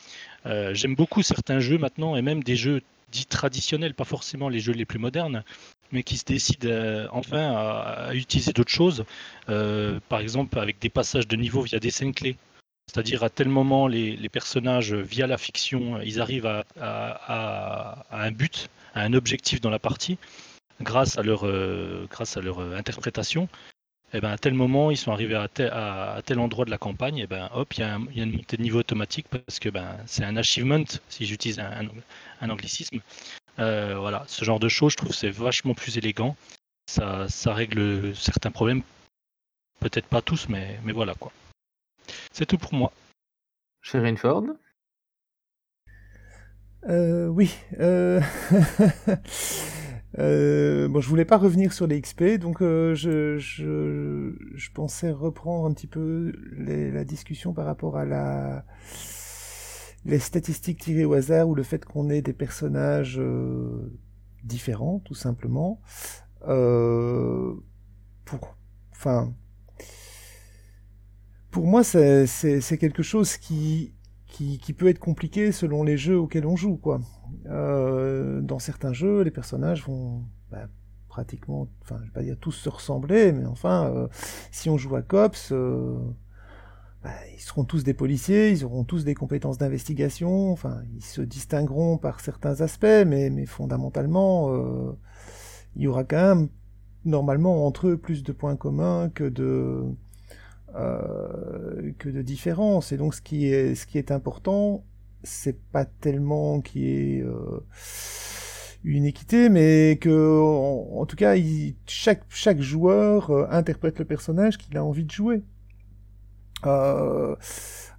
[SPEAKER 9] Euh, j'aime beaucoup certains jeux maintenant et même des jeux dits traditionnels, pas forcément les jeux les plus modernes, mais qui se décide euh, enfin à, utiliser d'autres choses, par exemple avec des passages de niveau via des scènes clés. C'est-à-dire à tel moment, les, personnages, via la fiction, ils arrivent à, un but, à un objectif dans la partie, grâce à leur, euh, grâce à leur interprétation. Et eh ben, à tel moment, ils sont arrivés à tel, endroit de la campagne, et ben, hop, il y, a une montée de niveau automatique parce que ben, c'est un achievement, si j'utilise un, anglicisme. Euh, voilà, ce genre de choses, je trouve c'est vachement plus élégant. Ça, ça règle certains problèmes. Peut-être pas tous, mais, mais voilà quoi. C'est tout pour moi.
[SPEAKER 1] Sherine Ford
[SPEAKER 5] euh, Oui. Euh... *laughs* euh... bon, je voulais pas revenir sur les XP, donc euh, je, je, je, pensais reprendre un petit peu la discussion par rapport à la les statistiques tirées au hasard ou le fait qu'on ait des personnages euh, différents, tout simplement. Euh, pour, enfin, pour moi, c'est quelque chose qui, qui, peut être compliqué selon les jeux auxquels on joue. Quoi. Euh, dans certains jeux, les personnages vont bah, pratiquement, enfin, je vais pas dire tous se ressembler, mais enfin, si on joue à Cops, bah, ils seront tous des policiers, ils auront tous des compétences d'investigation, enfin, ils se distingueront par certains aspects, mais, mais fondamentalement, euh, il y aura quand même, normalement, entre eux, plus de points communs que de, euh, que de différences. Et donc, ce qui est, ce qui est important, c'est pas tellement qu'il y ait euh, une équité, mais que, en, tout cas, chaque, chaque joueur interprète le personnage qu'il a envie de jouer. Euh,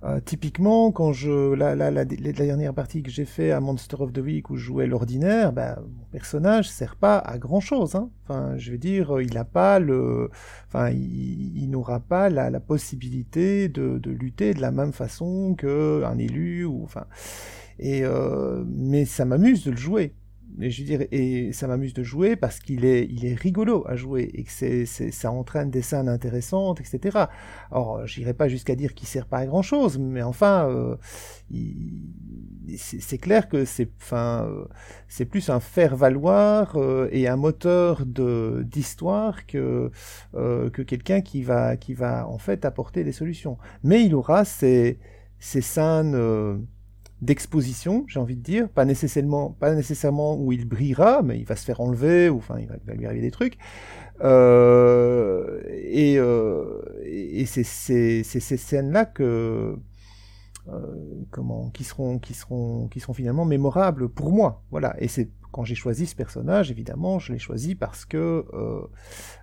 [SPEAKER 5] euh, typiquement, quand je la, la, la, la dernière partie que j'ai fait à Monster of the Week où je jouais l'ordinaire, ben, mon personnage sert pas à grand chose. Hein. Enfin, je veux dire, il n'a pas le, enfin, il, il n'aura pas la, la possibilité de, de, lutter de la même façon qu'un élu ou enfin. Et euh, mais ça m'amuse de le jouer. Et je veux dire, et ça m'amuse de jouer parce qu'il est, il est rigolo à jouer et que c'est, c'est, ça entraîne des scènes intéressantes, etc. Alors, j'irai pas jusqu'à dire qu'il sert pas à grand chose, mais enfin, euh, c'est clair que c'est, enfin, euh, c'est plus un faire valoir euh, et un moteur de d'histoire que euh, que quelqu'un qui va qui va en fait apporter des solutions. Mais il aura ces ces scènes euh, d'exposition, j'ai envie de dire, pas nécessairement, pas nécessairement où il brillera, mais il va se faire enlever, ou enfin il va, lui arriver des trucs. Euh, et euh, et c'est ces scènes-là que euh, comment, qui seront, qui seront, qui seront finalement mémorables pour moi. Voilà. Et c'est quand j'ai choisi ce personnage, évidemment, je l'ai choisi parce que euh,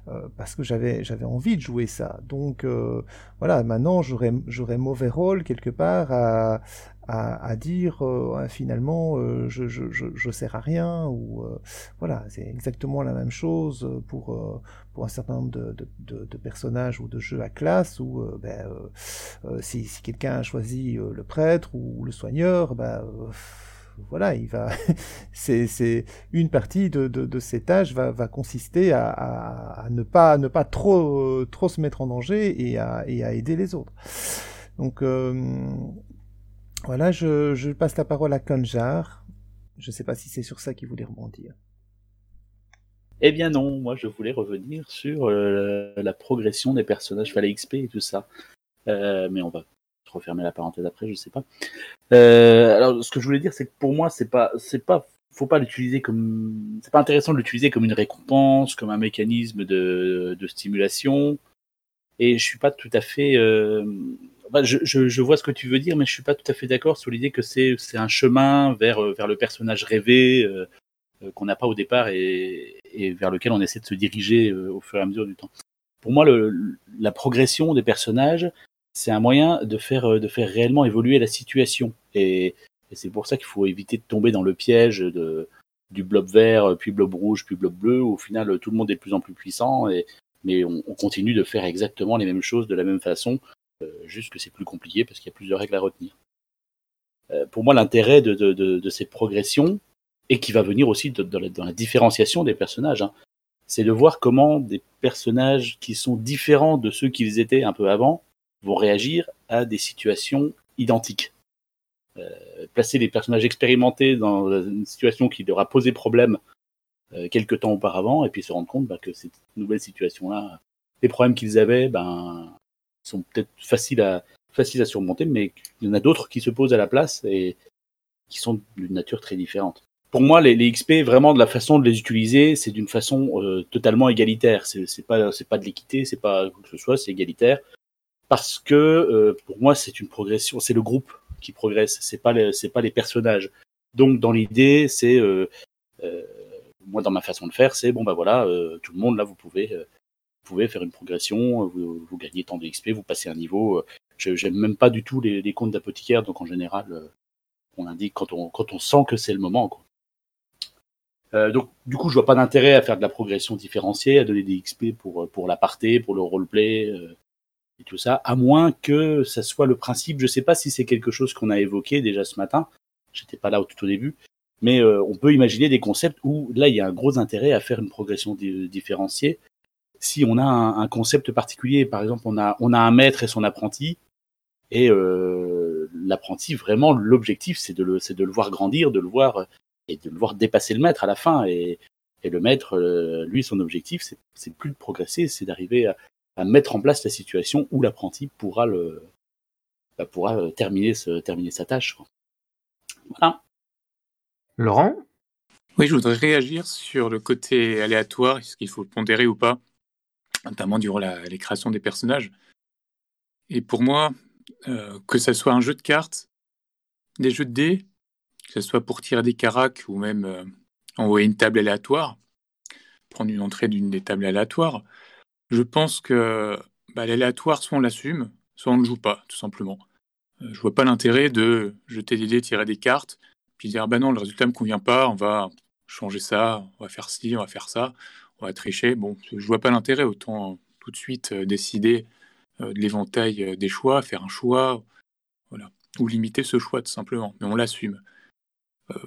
[SPEAKER 5] euh, parce que j'avais j'avais envie de jouer ça. Donc euh, voilà, maintenant j'aurais mauvais rôle quelque part à à, à dire euh, finalement euh, je, je, je, je sers à rien ou voilà c'est exactement la même chose pour pour un certain nombre de, de, de, de, personnages ou de jeux à classe où ben, si, si quelqu'un a choisi le prêtre ou le soigneur ben, voilà, il va, *laughs* c'est une partie de, de, de, tâches va, consister à, ne pas trop se mettre en danger et à, aider les autres. Donc euh, voilà, je, passe la parole à Konjar. Je ne sais pas si c'est sur ça qu'il voulait rebondir.
[SPEAKER 10] Eh bien non, moi je voulais revenir sur euh, la progression des personnages, les XP et tout ça. Euh, mais on va refermer la parenthèse après, je sais pas. Euh, alors, ce que je voulais dire, c'est que pour moi, c'est pas, c'est pas, faut pas l'utiliser comme, c'est pas intéressant de l'utiliser comme une récompense, comme un mécanisme de, stimulation. Et je suis pas tout à fait, euh, enfin, je, vois ce que tu veux dire, mais je suis pas tout à fait d'accord sur l'idée que c'est, c'est un chemin vers, vers le personnage rêvé euh, qu'on n'a pas au départ et, et, vers lequel on essaie de se diriger au fur et à mesure du temps. Pour moi, le, la progression des personnages, c'est un moyen de faire, euh, de faire réellement évoluer la situation. Et, c'est pour ça qu'il faut éviter de tomber dans le piège du blob vert, puis blob rouge, puis blob bleu. Où, au final, tout le monde est de plus en plus puissant, mais on, on continue de faire exactement les mêmes choses de la même façon, euh, juste que c'est plus compliqué parce qu'il y a plus de règles à retenir. Euh, pour moi, l'intérêt de, de, de, ces progressions, et qui va venir aussi de, dans, la, dans la différenciation des personnages, hein, c'est de voir comment des personnages qui sont différents de ceux qu'ils étaient un peu avant vont réagir à des situations identiques. Euh, placer les personnages expérimentés dans une situation qui leur a posé problème euh, quelques temps auparavant et puis se rendre compte bah, que cette nouvelle situation-là, les problèmes qu'ils avaient, ben, sont peut-être faciles à, surmonter, mais il y en a d'autres qui se posent à la place et qui sont d'une nature très différente. Pour moi, les, les, XP, vraiment de la façon de les utiliser, c'est d'une façon euh, totalement égalitaire. C'est pas, c'est pas de l'équité, c'est pas quoi que ce soit, c'est égalitaire parce que euh, pour moi c'est une progression, c'est le groupe qui progresse, c'est pas c'est pas les personnages. Donc dans l'idée, c'est euh, euh, moi dans ma façon de faire, c'est bon bah voilà, euh, tout le monde là vous pouvez euh, vous pouvez faire une progression, vous, vous gagnez tant de XP, vous passez un niveau. Je j'aime même pas du tout les, les comptes d'apothicaire, donc en général on indique quand on quand on sent que c'est le moment. Quoi. Euh, donc, du coup, je vois pas d'intérêt à faire de la progression différenciée, à donner des XP pour pour l'aparté, pour le roleplay, euh, et tout ça, à moins que ça soit le principe. Je sais pas si c'est quelque chose qu'on a évoqué déjà ce matin. J'étais pas là tout au début, mais euh, on peut imaginer des concepts où là il y a un gros intérêt à faire une progression di différenciée. Si on a un, un, concept particulier, par exemple, on a on a un maître et son apprenti, et euh, l'apprenti vraiment l'objectif c'est de le c'est de le voir grandir, de le voir et de le voir dépasser le maître à la fin et et le maître, euh, lui, son objectif, c'est plus de progresser, c'est d'arriver à, à mettre en place la situation où l'apprenti pourra le bah, pourra terminer ce, terminer sa tâche. Quoi. Voilà.
[SPEAKER 1] Laurent?
[SPEAKER 8] Oui, je voudrais réagir sur le côté aléatoire, est-ce qu'il faut pondérer ou pas, notamment durant la, les créations des personnages. Et pour moi, euh, que ce soit un jeu de cartes, des jeux de dés, que ce soit pour tirer des caracs ou même euh, envoyer une table aléatoire, prendre une entrée d'une des tables aléatoires, je pense que bah, l'aléatoire, soit on l'assume, soit on ne joue pas, tout simplement. Euh, je vois pas l'intérêt de jeter des dés, tirer des cartes, puis dire bah non, le résultat me convient pas, on va changer ça, on va faire ci, on va faire ça, on va tricher. Bon, je vois pas l'intérêt, autant tout de suite euh, décider euh, de l'éventail des choix, faire un choix, voilà, ou limiter ce choix tout simplement, mais on l'assume.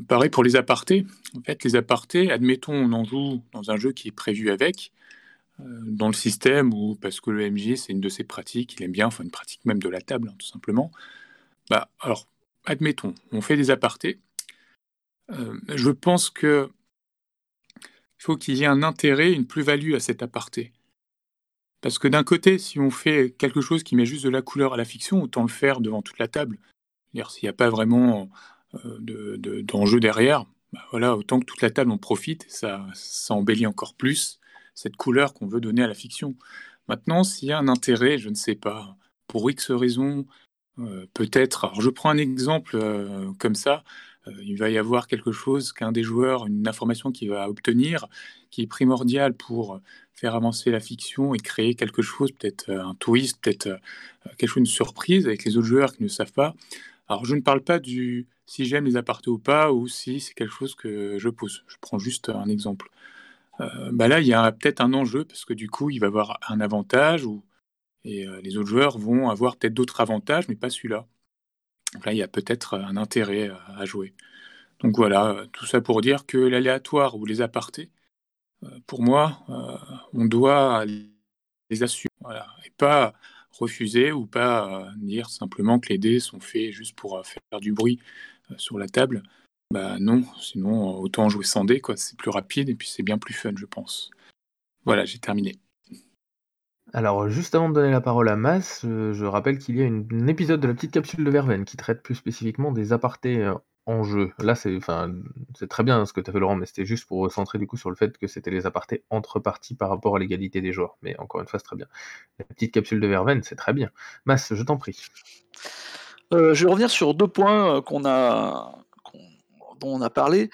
[SPEAKER 8] pareil pour les apartés. En fait, les apartés, admettons, on en joue dans un jeu qui est prévu avec, dans le système, ou parce que le MJ, c'est une de ses pratiques, il aime bien, enfin une pratique même de la table, hein, tout simplement. Bah, alors, admettons, on fait des apartés. Euh, je pense que faut qu'il y ait un intérêt, une plus-value à cet aparté. Parce que d'un côté, si on fait quelque chose qui met juste de la couleur à la fiction, autant le faire devant toute la table. S'il n'y a pas vraiment euh, d'enjeu derrière, bah voilà, autant que toute la table en profite, ça, ça embellit encore plus cette couleur qu'on veut donner à la fiction. Maintenant, s'il y a un intérêt, je ne sais pas, pour X raisons, euh, peut-être, alors je prends un exemple euh, comme ça, euh, il va y avoir quelque chose qu'un des joueurs, une information qu'il va obtenir, qui est primordiale pour faire avancer la fiction et créer quelque chose, peut-être un twist, peut-être quelque chose, une surprise avec les autres joueurs qui ne savent pas. Alors je ne parle pas du si j'aime les apartés ou pas, ou si c'est quelque chose que je pose. Je prends juste un exemple. Bah là, il y a peut-être un enjeu, parce que du coup, il va avoir un avantage, ou et les autres joueurs vont avoir peut-être d'autres avantages, mais pas celui-là. Donc là, il y a peut-être un intérêt à jouer. Donc voilà, tout ça pour dire que l'aléatoire ou les apartés, pour moi, on doit les assumer. et pas refuser ou pas dire simplement que les dés sont faits juste pour faire du bruit sur la table. Bah non, sinon autant jouer sans dés, quoi. C'est plus rapide et puis c'est bien plus fun, je pense. Voilà, j'ai terminé.
[SPEAKER 1] Alors, juste avant de donner la parole à Mas, je rappelle qu'il y a un épisode de la petite capsule de Verveine qui traite plus spécifiquement des apartés euh, en jeu. Là, c'est enfin, c'est très bien ce que tu as fait, Laurent, mais c'était juste pour recentrer du coup sur le fait que c'était les apartés entre parties par rapport à l'égalité des joueurs. Mais encore une fois, c'est très bien. La petite capsule de Verveine, c'est très bien. Mas, je t'en prie.
[SPEAKER 3] Euh, je vais revenir sur deux points euh, qu'on a dont on a parlé.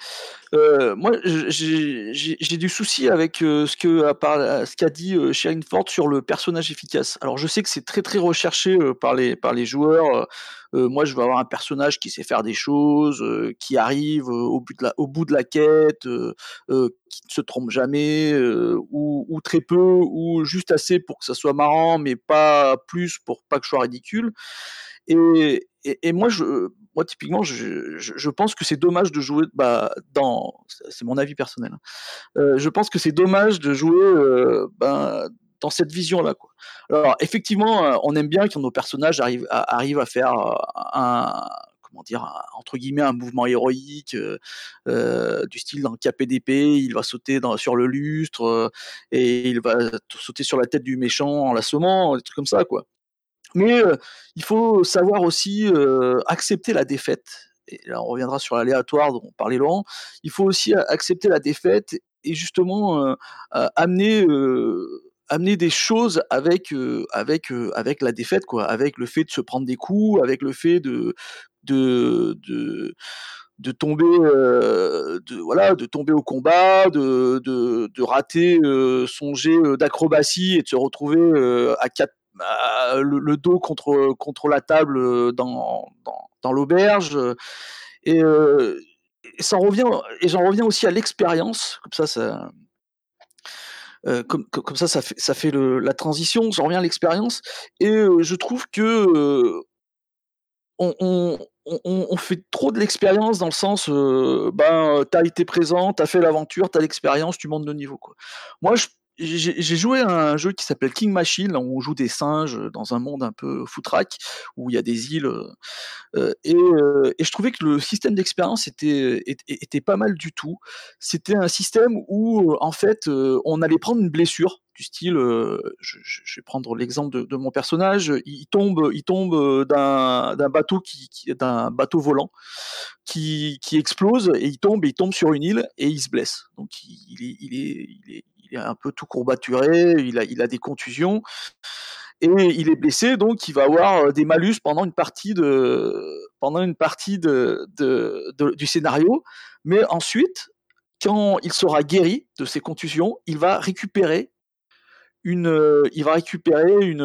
[SPEAKER 3] Euh, moi, j'ai du souci avec euh, ce que ce qu'a dit euh, Sharon Ford sur le personnage efficace. Alors, je sais que c'est très très recherché par les par les joueurs. moi, je veux avoir un personnage qui sait faire des choses, qui arrive au, but de la, au bout de la quête, qui ne se trompe jamais, ou, ou, très peu, ou juste assez pour que ça soit marrant, mais pas plus pour pas que je sois ridicule. Et, moi, typiquement, je, pense que c'est dommage de jouer bah, dans. C'est mon avis personnel. Hein. Euh, je pense que c'est dommage de jouer euh, ben, dans cette vision-là. Alors, effectivement, euh, on aime bien quand nos personnages arrivent à, faire un. Comment dire, entre guillemets, un mouvement héroïque, du style dans KPDP, il va sauter sur le lustre et il va sauter sur la tête du méchant en l'assommant, des trucs comme ça, quoi. Mais il faut savoir aussi accepter la défaite. Et là, on reviendra sur l'aléatoire dont parlait Laurent. Il faut aussi accepter la défaite et justement amener amener des choses avec avec avec la défaite quoi avec le fait de se prendre des coups avec le fait de de de, tomber voilà de tomber au combat de de, de rater son jet d'acrobatie et de se retrouver à quatre bah, le, dos contre, contre la table dans, dans, l'auberge. Et, j'en reviens aussi à l'expérience, comme ça, ça, comme, ça, ça fait, ça fait la transition, j'en reviens à l'expérience, et je trouve que on, fait trop de l'expérience dans le sens, ben, t'as été présent, t'as fait l'aventure, t'as l'expérience, tu montes de niveau. Quoi. Moi, je j'ai joué à un jeu qui s'appelle King Machine, où on joue des singes dans un monde un peu foutraque, où il y a des îles. Euh, et, euh, et, je trouvais que le système d'expérience était, était, pas mal du tout. C'était un système où, en fait, euh, on allait prendre une blessure du style, je, vais prendre l'exemple de, mon personnage, il tombe, il tombe d'un bateau qui, bateau volant qui, qui, explose et il tombe, il tombe sur une île et il se blesse. Donc il est il est un peu tout courbaturé, il a, il a des contusions et il est blessé, donc il va avoir des malus pendant une partie de pendant une partie de, du scénario. Mais ensuite, quand il sera guéri de ses contusions, il va récupérer une, il va récupérer une,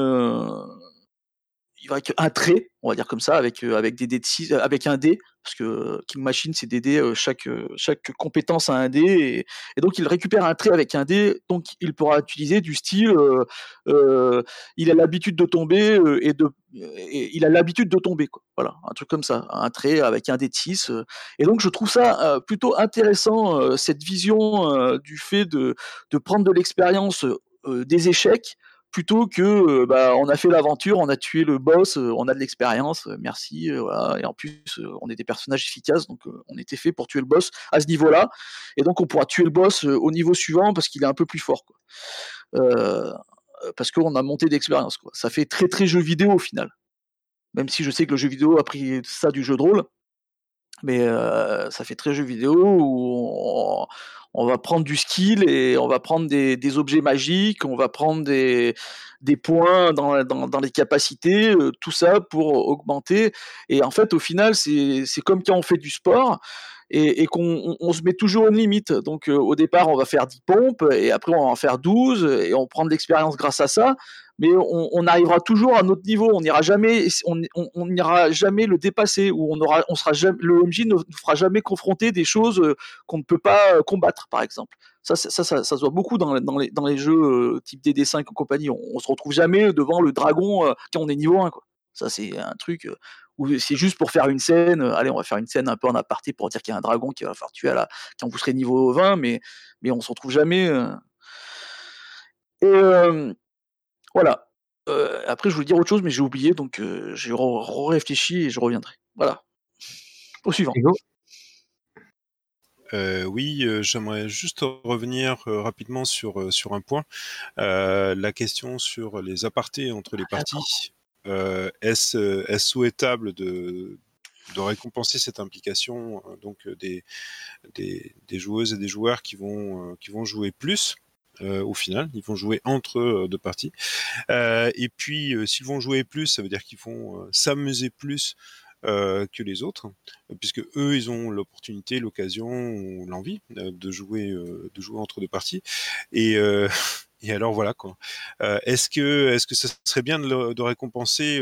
[SPEAKER 3] il va avec un trait, on va dire comme ça, avec, avec des dés de 6, avec un dé, parce que King Machine, c'est des dés, chaque, chaque compétence a un dé, et, donc il récupère un trait avec un dé, donc il pourra utiliser du style, euh, il a l'habitude de tomber, et de, il a l'habitude de tomber. Voilà, un truc comme ça, un trait avec un dé de 6, et donc je trouve ça plutôt intéressant, cette vision du fait de, de prendre de l'expérience des échecs, plutôt que euh, bah, on a fait l'aventure, on a tué le boss, euh, on a de l'expérience, euh, merci, et en plus on est des personnages efficaces, donc on était fait pour tuer le boss à ce niveau-là, et donc on pourra tuer le boss au niveau suivant parce qu'il est un peu plus fort, parce qu'on a monté d'expérience. Ça fait très très jeu vidéo au final, même si je sais que le jeu vidéo a pris ça du jeu de rôle, mais ça fait très jeu vidéo où on, va prendre du skill et on va prendre des, objets magiques, on va prendre des, points dans, dans, les capacités, tout ça pour augmenter. Et en fait, au final, c'est comme quand on fait du sport et, qu'on on, se met toujours une limite. Donc au départ, on va faire 10 pompes et après on va en faire 12 et on prend de l'expérience grâce à ça mais on, arrivera toujours à notre niveau. On n'ira jamais, on, on, jamais le dépasser ou on aura, on sera jamais, le MJ ne nous fera jamais confronter des choses euh, qu'on ne peut pas euh, combattre, par exemple. Ça, ça, ça, se voit beaucoup dans, les, dans les jeux euh, type DD5 et compagnie. On, on se retrouve jamais devant le dragon quand on est niveau 1, quoi. Ça, c'est un truc où c'est juste pour faire une scène. allez, on va faire une scène un peu en aparté pour dire qu'il y a un dragon qui va faire tuer à la, quand vous serez niveau 20, mais, mais on se retrouve jamais. Et, voilà. Euh, après, je voulais dire autre chose, mais j'ai oublié, donc euh, j'ai réfléchi et je reviendrai. Voilà. Au suivant.
[SPEAKER 4] Euh, oui, j'aimerais juste revenir rapidement sur, sur un point. la question sur les apartés entre les parties. Est-ce est souhaitable de, de récompenser cette implication donc des, des, des, joueuses et des joueurs qui vont, qui vont jouer plus? Au final. Ils vont jouer entre eux deux parties. Euh, et puis, euh, s'ils vont jouer plus, ça veut dire qu'ils vont s'amuser plus que les autres, puisque eux, ils ont l'opportunité, l'occasion ou l'envie de jouer, entre deux parties. Et *laughs* alors voilà quoi. est-ce que est-ce serait bien de récompenser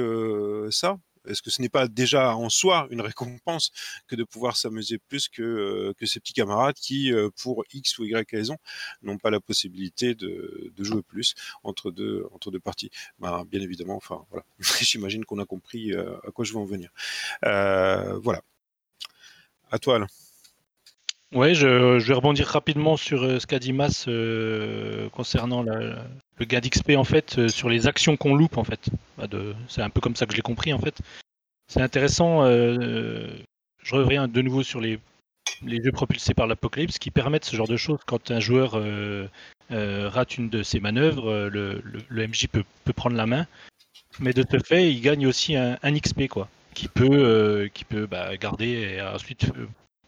[SPEAKER 4] ça? Est-ce que ce n'est pas déjà en soi une récompense que de pouvoir s'amuser plus que, euh, que ces petits camarades qui, euh, pour X ou Y raison, n'ont pas la possibilité de, de, jouer plus entre deux, entre deux parties? Ben, Bien évidemment, enfin voilà, *laughs* j'imagine qu'on a compris euh, à quoi je veux en venir. voilà. À toi, Alain.
[SPEAKER 9] Je, je, vais rebondir rapidement sur ce qu'a dit Mas concernant la, le gain d'XP en fait euh, sur les actions qu'on loupe en fait. Bah, c'est un peu comme ça que je l'ai compris en fait. C'est intéressant. Euh, je reviens de nouveau sur les, jeux propulsés par l'apocalypse qui permettent ce genre de choses. Quand un joueur euh, rate une de ses manœuvres, le, le, MJ peut, peut, prendre la main. Mais de ce fait, il gagne aussi un, XP quoi, qui peut, qui peut bah, garder ensuite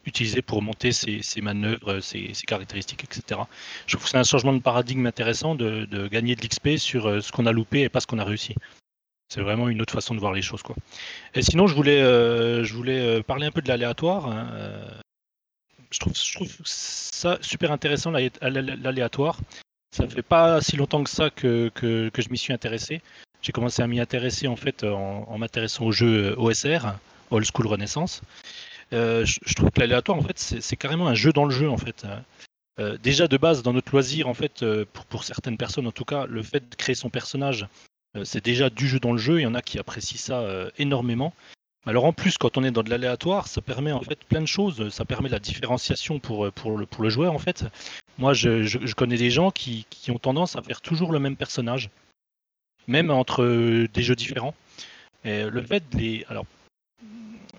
[SPEAKER 9] utiliser pour monter ses, manœuvres, ses, caractéristiques, etc. Je trouve que c'est un changement de paradigme intéressant de, gagner de l'XP sur euh, ce qu'on a loupé et pas ce qu'on a réussi. C'est vraiment une autre façon de voir les choses. Quoi. Et sinon, je voulais, euh, euh, parler un peu de l'aléatoire. Hein, je, trouve, ça super intéressant, l'aléatoire. Ça fait pas si longtemps que ça que, que, je m'y suis intéressé. J'ai commencé à m'y intéresser en fait en, en m'intéressant au jeu OSR, Old School Renaissance. Euh, je, trouve que l'aléatoire, en fait, c'est carrément un jeu dans le jeu, en fait. Euh, déjà de base, dans notre loisir, en fait, euh, pour, certaines personnes en tout cas, le fait de créer son personnage, c'est déjà du jeu dans le jeu. Il y en a qui apprécient ça énormément. Alors en plus, quand on est dans de l'aléatoire, ça permet en fait plein de choses. Ça permet la différenciation pour, le, joueur en fait. Moi, je, connais des gens qui, ont tendance à faire toujours le même personnage, même entre des jeux différents. Le fait de les,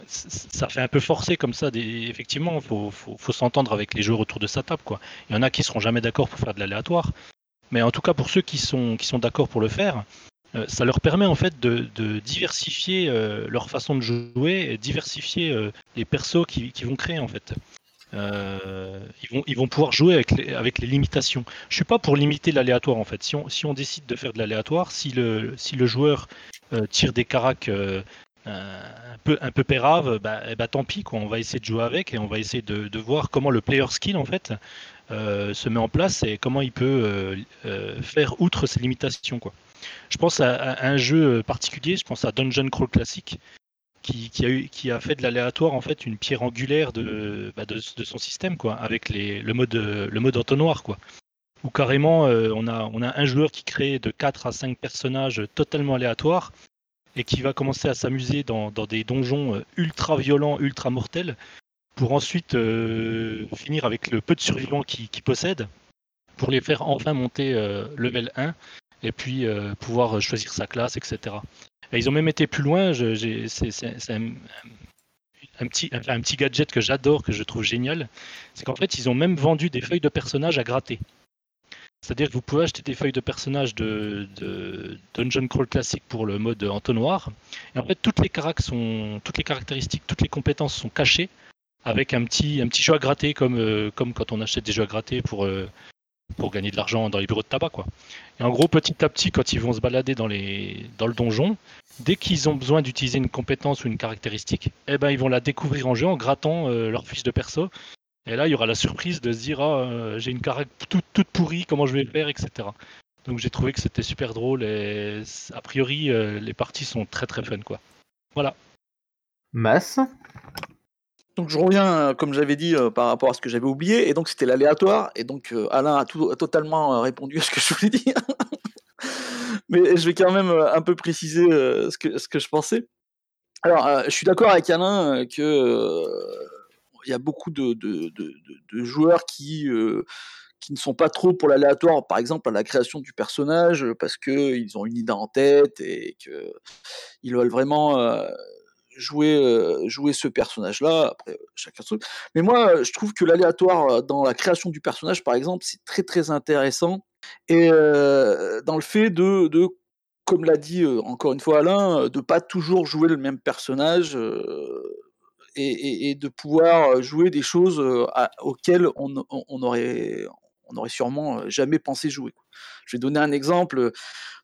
[SPEAKER 9] ça fait un peu forcé comme ça. effectivement, il faut, s'entendre avec les joueurs autour de sa table. Il y en a qui seront jamais d'accord pour faire de l'aléatoire. Mais en tout cas, pour ceux qui sont, d'accord pour le faire, euh, ça leur permet en fait de, diversifier euh, leur façon de jouer et diversifier euh, les persos qu'ils qui vont créer ils, vont, pouvoir jouer avec les, limitations. Je suis pas pour limiter l'aléatoire en fait. Si on, si on décide de faire de l'aléatoire, si le, si le joueur tire des caracs un peu un peu pérave, bah, eh bah, tant pis quoi. On va essayer de jouer avec et on va essayer de, de voir comment le player skill en fait euh, se met en place et comment il peut euh, euh, faire outre ses limitations quoi. Je pense à, un jeu particulier, je pense à Dungeon Crawl Classic, qui, qui, a, eu, qui a fait de l'aléatoire en fait une pierre angulaire de, bah, de, son système, quoi, avec les, le, mode, le mode entonnoir. Quoi. Où carrément, on, a, on a un joueur qui crée de 4 à 5 personnages totalement aléatoires et qui va commencer à s'amuser dans, des donjons euh, ultra violents, ultra mortels, pour ensuite euh, finir avec le peu de survivants qu'il qui possède, pour les faire enfin monter euh, level 1 et puis pouvoir choisir sa classe, etc. Et ils ont même été plus loin, c'est un, petit, un, petit gadget que j'adore, que je trouve génial, c'est qu'en fait ils ont même vendu des feuilles de personnages à gratter. C'est-à-dire que vous pouvez acheter des feuilles de personnages de, Dungeon Crawl classique pour le mode entonnoir. Et en fait, toutes les, caractéristiques, toutes les compétences sont cachées avec un petit, un jeu à gratter comme, euh, comme quand on achète des jeux à gratter pour, euh, pour gagner de l'argent dans les bureaux de tabac. Quoi. Et en gros, petit à petit, quand ils vont se balader dans le donjon, dès qu'ils ont besoin d'utiliser une compétence ou une caractéristique, eh ben, ils vont la découvrir en jeu en grattant euh, leur fiche de perso et là, il y aura la surprise de se dire ah, euh, j'ai une caractère toute, toute, pourrie, comment je vais le faire, etc. Donc j'ai trouvé que c'était super drôle et a priori, euh, les parties sont très très fun. quoi. Voilà.
[SPEAKER 1] Masse
[SPEAKER 3] donc je reviens, comme j'avais dit, euh, par rapport à ce que j'avais oublié, et donc c'était l'aléatoire, et donc euh, Alain a, tout, a, totalement répondu à ce que je voulais dire. *laughs* Mais je vais quand même un peu préciser ce, que, ce que je pensais. Alors, je suis d'accord avec Alain que il y a beaucoup de, joueurs qui, euh, qui ne sont pas trop pour l'aléatoire, par exemple à la création du personnage, parce qu'ils ont une idée en tête et qu'ils veulent vraiment euh, jouer, euh, ce personnage-là. Après, chacun truc. Mais moi, je trouve que l'aléatoire dans la création du personnage, par exemple, c'est très très intéressant. Et dans le fait de, comme l'a dit encore une fois Alain, de pas toujours jouer le même personnage et, de pouvoir jouer des choses à, auxquelles on, on, on, aurait, on aurait sûrement jamais pensé jouer. Je vais donner un exemple.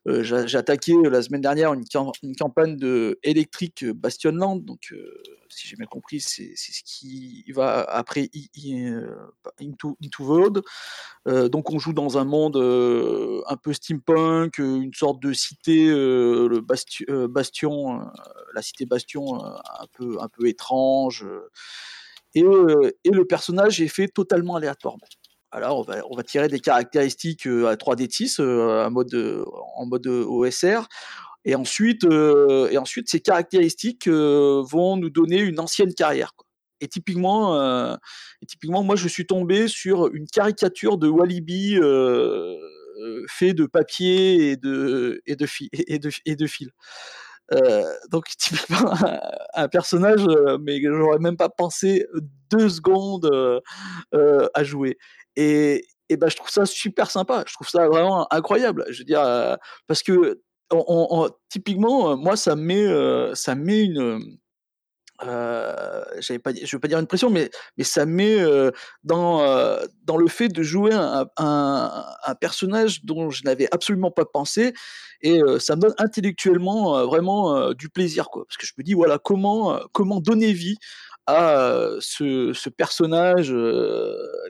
[SPEAKER 3] Euh, j'ai attaqué la semaine dernière une, campagne de électrique Bastionland, donc euh, si j'ai bien compris, c'est ce qui va après Into, Into World. Euh, donc on joue dans un monde un peu steampunk, une sorte de cité, Bastion, la cité Bastion, un peu un peu étrange. Et, et, le personnage est fait totalement aléatoirement. Alors, on va, tirer des caractéristiques à 3D de 6 en mode, mode OSR. Et ensuite, ces caractéristiques vont nous donner une ancienne carrière. Et typiquement, euh, typiquement, moi, je suis tombé sur une caricature de Walibi euh, fait de papier et de, fil. Euh, donc *laughs* typiquement un, un personnage, mais j'aurais même pas pensé deux secondes à jouer. Et, ben, je trouve ça super sympa. Je trouve ça vraiment incroyable. Je veux dire, euh, parce que typiquement, moi, ça met, euh, ça met une. Euh, je veux pas dire une pression, mais, mais ça met euh, dans, dans le fait de jouer un, un, personnage dont je n'avais absolument pas pensé, et ça me donne intellectuellement vraiment du plaisir, quoi. Parce que je me dis, voilà, comment, comment donner vie à ce, ce personnage,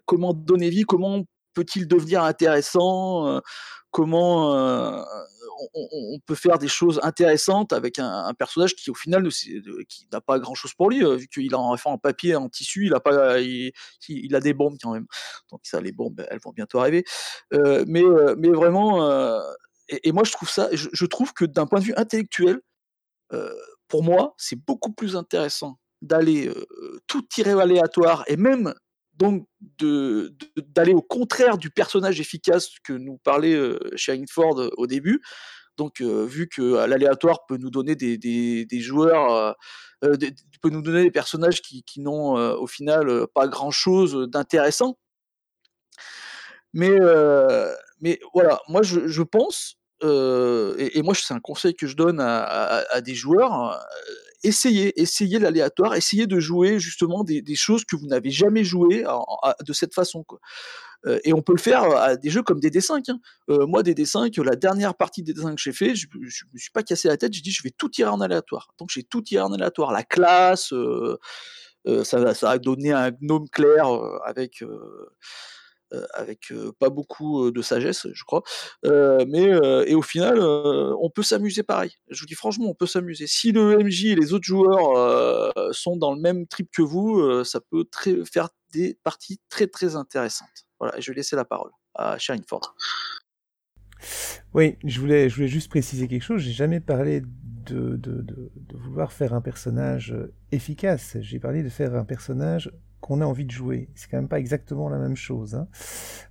[SPEAKER 3] comment donner vie, comment peut-il devenir intéressant, comment on, peut faire des choses intéressantes avec un, personnage qui au final qui n'a pas grand chose pour lui vu qu'il a un en papier en tissu il a pas il, a des bombes quand même. Donc ça les bombes elles vont bientôt arriver. Euh, mais mais vraiment euh, et, moi je trouve ça je, trouve que d'un point de vue intellectuel euh, pour moi c'est beaucoup plus intéressant d'aller tout tirer aléatoire et même donc d'aller au contraire du personnage efficace que nous parlait euh, Sharon Ford au début. Donc, vu que l'aléatoire peut nous donner des, des, joueurs, peut nous donner des personnages qui, qui n'ont au final pas grand chose d'intéressant. Mais, mais voilà, moi je, pense, et, moi c'est un conseil que je donne à des joueurs, essayez, essayez l'aléatoire, essayez de jouer justement des, choses que vous n'avez jamais jouées de cette façon. Euh, et on peut le faire à des jeux comme DD5. Hein. Euh, moi, DD5, la dernière partie des DD5 que j'ai fait, je, ne me suis pas cassé la tête, j'ai dit je vais tout tirer en aléatoire. Donc j'ai tout tiré en aléatoire, la classe, euh, ça, ça, a donné un gnome clair avec avec euh, pas beaucoup euh, de sagesse, je crois. Euh, mais euh, et au final, euh, on peut s'amuser pareil. Je vous dis franchement, on peut s'amuser. Si le MJ et les autres joueurs euh, sont dans le même trip que vous, euh, ça peut faire des parties très très intéressantes. Voilà, et je vais laisser la parole à Ford.
[SPEAKER 5] Oui, je voulais, je voulais juste préciser quelque chose. J'ai jamais parlé de, vouloir faire un personnage euh, efficace. J'ai parlé de faire un personnage qu'on a envie de jouer. C'est quand même pas exactement la même chose. Hein.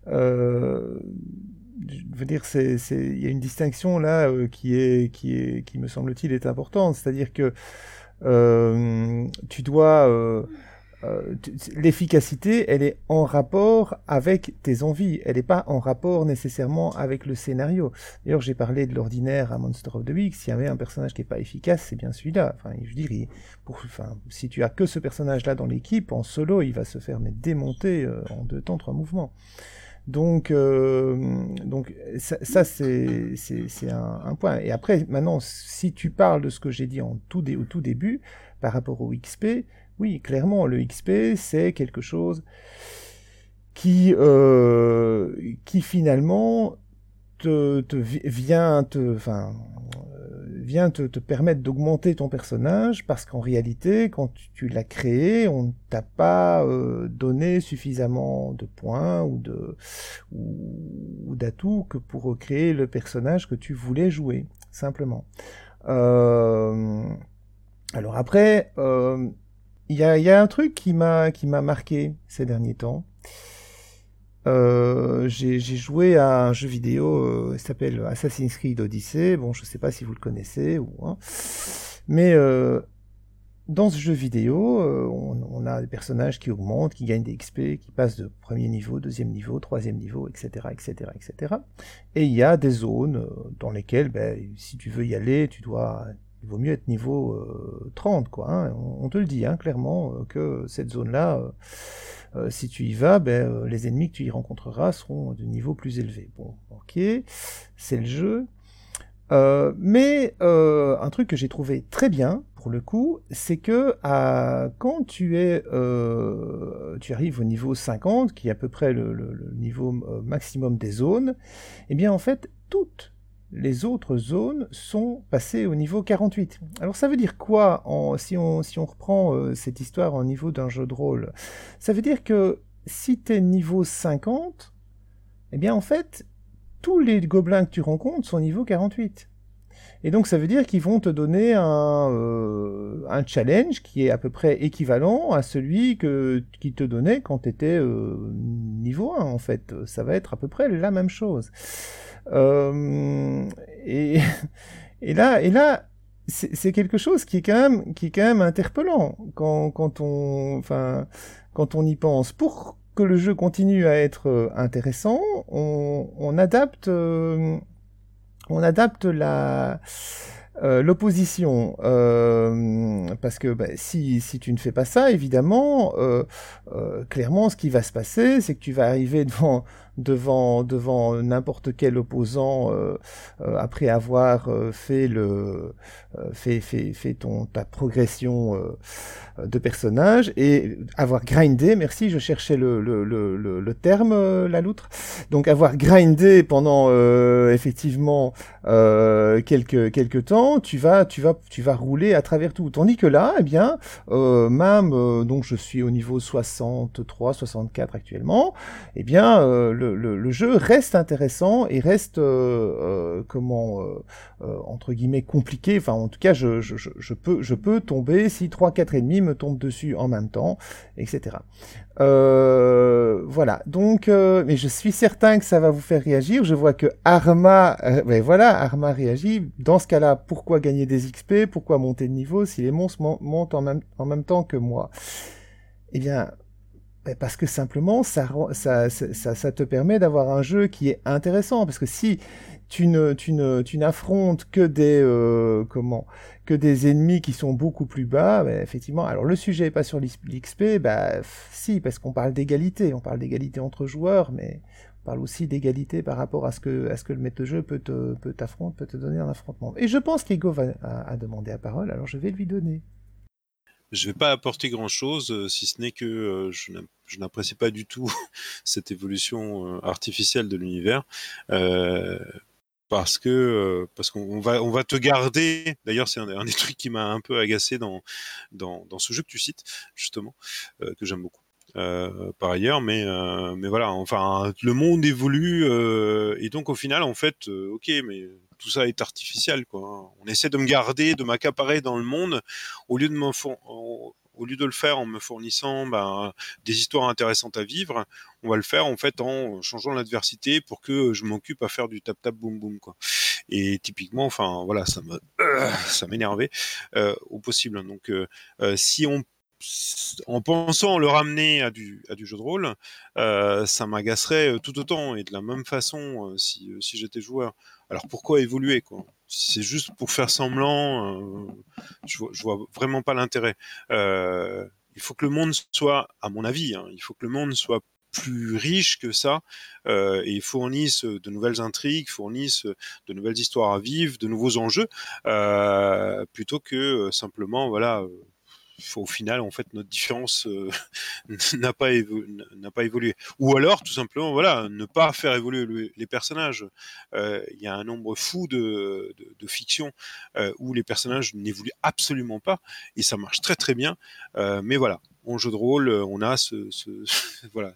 [SPEAKER 5] Euh, je veux dire, il y a une distinction là euh, qui est, qui est, qui me semble-t-il est importante. C'est-à-dire que euh, tu dois euh, l'efficacité, elle est en rapport avec tes envies, elle n'est pas en rapport nécessairement avec le scénario. D'ailleurs, j'ai parlé de l'ordinaire à Monster of the Week. S'il y avait un personnage qui n'est pas efficace, c'est bien celui-là. Enfin, je dirais, si tu as que ce personnage-là dans l'équipe, en solo, il va se faire mais, démonter euh, en deux temps, trois mouvements. Donc, euh, donc ça, c'est, un, point. Et après, maintenant, si tu parles de ce que j'ai dit au tout début, par rapport au XP, oui, clairement, le XP, c'est quelque chose qui, euh, qui finalement te, te vient te, enfin, euh, vient te, te permettre d'augmenter ton personnage parce qu'en réalité, quand tu, l'as créé, on ne t'a pas euh, donné suffisamment de points ou de ou, ou d'atouts que pour créer le personnage que tu voulais jouer, simplement. Euh, alors après, il y a, un truc qui m'a qui m'a marqué ces derniers temps. Euh, j'ai joué à un jeu vidéo, euh, s'appelle Assassin's Creed Odyssey. Bon, je sais pas si vous le connaissez ou, hein. mais euh, dans ce jeu vidéo, euh, on, on, a des personnages qui augmentent, qui gagnent des XP, qui passent de premier niveau, deuxième niveau, troisième niveau, etc., etc., etc. Et il y a des zones dans lesquelles, ben, si tu veux y aller, tu dois il vaut mieux être niveau euh, 30, quoi. Hein. On, te le dit hein, clairement euh, que cette zone-là, euh, euh, si tu y vas, ben, les ennemis que tu y rencontreras seront de niveau plus élevé. Bon, ok, c'est le jeu. mais un truc que j'ai trouvé très bien pour le coup, c'est que quand tu es, tu arrives au niveau 50, qui est à peu près le, le, le niveau maximum des zones, eh bien en fait toutes les autres zones sont passées au niveau 48. Alors ça veut dire quoi si, on, reprend euh, cette histoire en niveau d'un jeu de rôle? Ça veut dire que si tu es niveau 50, eh bien en fait, tous les gobelins que tu rencontres sont niveau 48. Et donc ça veut dire qu'ils vont te donner un, euh, challenge qui est à peu près équivalent à celui qu'ils te donnaient quand tu étais euh, niveau 1 en fait. Ça va être à peu près la même chose. Euh, et, *laughs* là, c'est quelque chose qui est quand même, interpellant quand, on, y pense. Pour que le jeu continue à être intéressant, on, adapte, euh, euh, l'opposition, euh, parce que bah, si, tu ne fais pas ça, évidemment, euh, clairement, ce qui va se passer, c'est que tu vas arriver devant devant devant n'importe quel opposant euh, euh, après avoir euh, fait le fait, fait, fait ton ta progression de personnage et avoir grindé merci je cherchais le, le, le, terme la loutre. Donc avoir grindé pendant effectivement quelques quelques temps tu vas tu vas tu vas rouler à travers tout. Tandis que là eh bien même donc je suis au niveau 63 64 actuellement eh bien le, jeu reste intéressant et reste euh, euh, comment euh, entre guillemets compliqué. Enfin, en tout cas, je, peux tomber si trois quatre ennemis me tombent dessus en même temps, etc. voilà. Donc, mais je suis certain que ça va vous faire réagir. Je vois que Arma, ben voilà, Arma réagit. Dans ce cas-là, pourquoi gagner des XP Pourquoi monter de niveau si les monstres montent en même temps que moi? Eh bien, parce que simplement, ça, te permet d'avoir un jeu qui est intéressant. Parce que si tu n'affrontes que des, euh, que des ennemis qui sont beaucoup plus bas, bah, effectivement. Alors le sujet est pas sur l'XP, bah si, parce qu'on parle d'égalité, on parle d'égalité entre joueurs, mais on parle aussi d'égalité par rapport à ce que, à le maître de jeu peut te, peut t'affronter, peut te donner un affrontement. Et je pense qu'Ego a, a demandé la parole, alors je vais lui donner.
[SPEAKER 4] Je vais pas apporter grand chose, si ce n'est que je n'apprécie pas du tout *laughs* cette évolution artificielle de l'univers. parce que parce qu'on va on va te garder. D'ailleurs, c'est un, des trucs qui m'a un peu agacé dans, dans, dans ce jeu que tu cites justement, que j'aime beaucoup. Euh, par ailleurs, mais euh, mais voilà, enfin le monde évolue euh, et donc au final en fait, ok, mais tout ça est artificiel quoi. On essaie de me garder, de m'accaparer dans le monde au lieu de me au lieu de le faire en me fournissant ben, des histoires intéressantes à vivre, on va le faire en fait en changeant l'adversité pour que je m'occupe à faire du tap tap boum boum quoi. Et typiquement, enfin voilà, ça me *coughs* ça m'énervait au possible. Donc si on en pensant le ramener à du, à du jeu de rôle, euh, ça m'agacerait euh, tout autant et de la même façon euh, si, si j'étais joueur. Alors pourquoi évoluer quoi? C'est juste pour faire semblant, je, vois, vois vraiment pas l'intérêt. il faut que le monde soit, à mon avis, hein, il faut que le monde soit plus riche que ça euh, et fournisse de nouvelles intrigues, fournisse de nouvelles histoires à vivre, de nouveaux enjeux, euh, plutôt que simplement voilà au final, en fait, notre différence euh, *laughs* n'a pas, pas évolué. Ou alors, tout simplement, voilà, ne pas faire évoluer les personnages. Euh, il y a un nombre fou de, de, de fictions euh, où les personnages n'évoluent absolument pas, et ça marche très très bien. mais voilà, en jeu de rôle, on a ce, ce *laughs* voilà,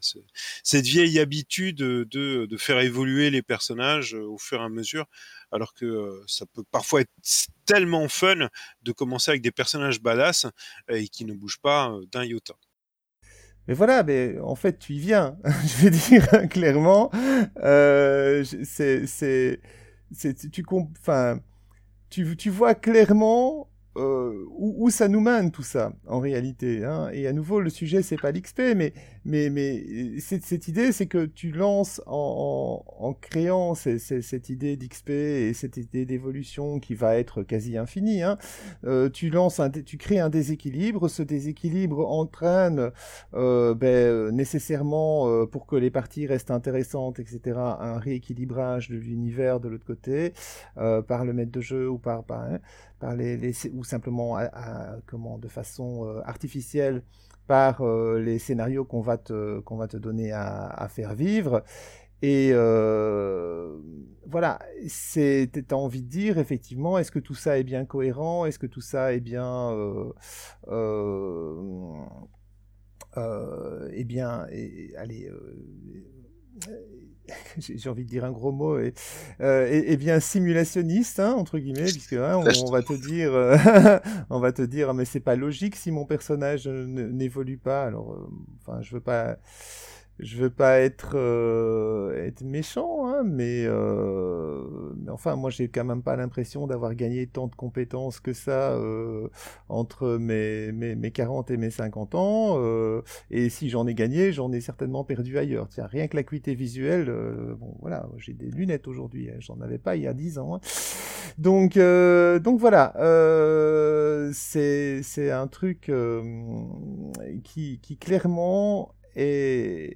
[SPEAKER 4] cette vieille habitude de, faire évoluer les personnages au fur et à mesure alors que euh, ça peut parfois être tellement fun de commencer avec des personnages badass euh, et qui ne bougent pas euh, d'un iota.
[SPEAKER 5] Mais voilà, mais en fait, tu y viens. *laughs* Je vais dire *laughs* clairement, c'est, tu vois clairement euh, où, ça nous mène tout ça en réalité. Hein. Et à nouveau, le sujet c'est pas l'XP, mais mais mais cette, idée, c'est que tu lances en, en, créant cette idée d'XP et cette idée d'évolution qui va être quasi infinie. Hein. Euh, tu lances, un, tu crées un déséquilibre. Ce déséquilibre entraîne euh, ben, nécessairement pour que les parties restent intéressantes, etc. Un rééquilibrage de l'univers de l'autre côté par le maître de jeu ou par, hein ou simplement comment, de façon euh, artificielle par euh, les scénarios qu'on va te, qu'on va te donner à, faire vivre. Et euh, voilà, c'est, as envie de dire, effectivement, est-ce que tout ça est bien cohérent? Est-ce que tout ça est bien... eh bien, allez, *laughs* j'ai envie de dire un gros mot, et, euh, et, bien simulationniste hein, entre guillemets, puisque hein, on, va te dire, euh, *laughs* on va te dire, mais c'est pas logique si mon personnage n'évolue pas. Alors, euh, enfin, je veux pas je veux pas être, euh, être méchant, hein, mais, euh, mais, enfin, moi, j'ai quand même pas l'impression d'avoir gagné tant de compétences que ça euh, entre mes, mes, mes, 40 et mes 50 ans. Euh, et si j'en ai gagné, j'en ai certainement perdu ailleurs. Tiens, rien que l'acuité visuelle, euh, bon, voilà, j'ai des lunettes aujourd'hui, hein, j'en avais pas il y a 10 ans. Hein. Donc, donc voilà, c'est un truc qui, qui clairement euh,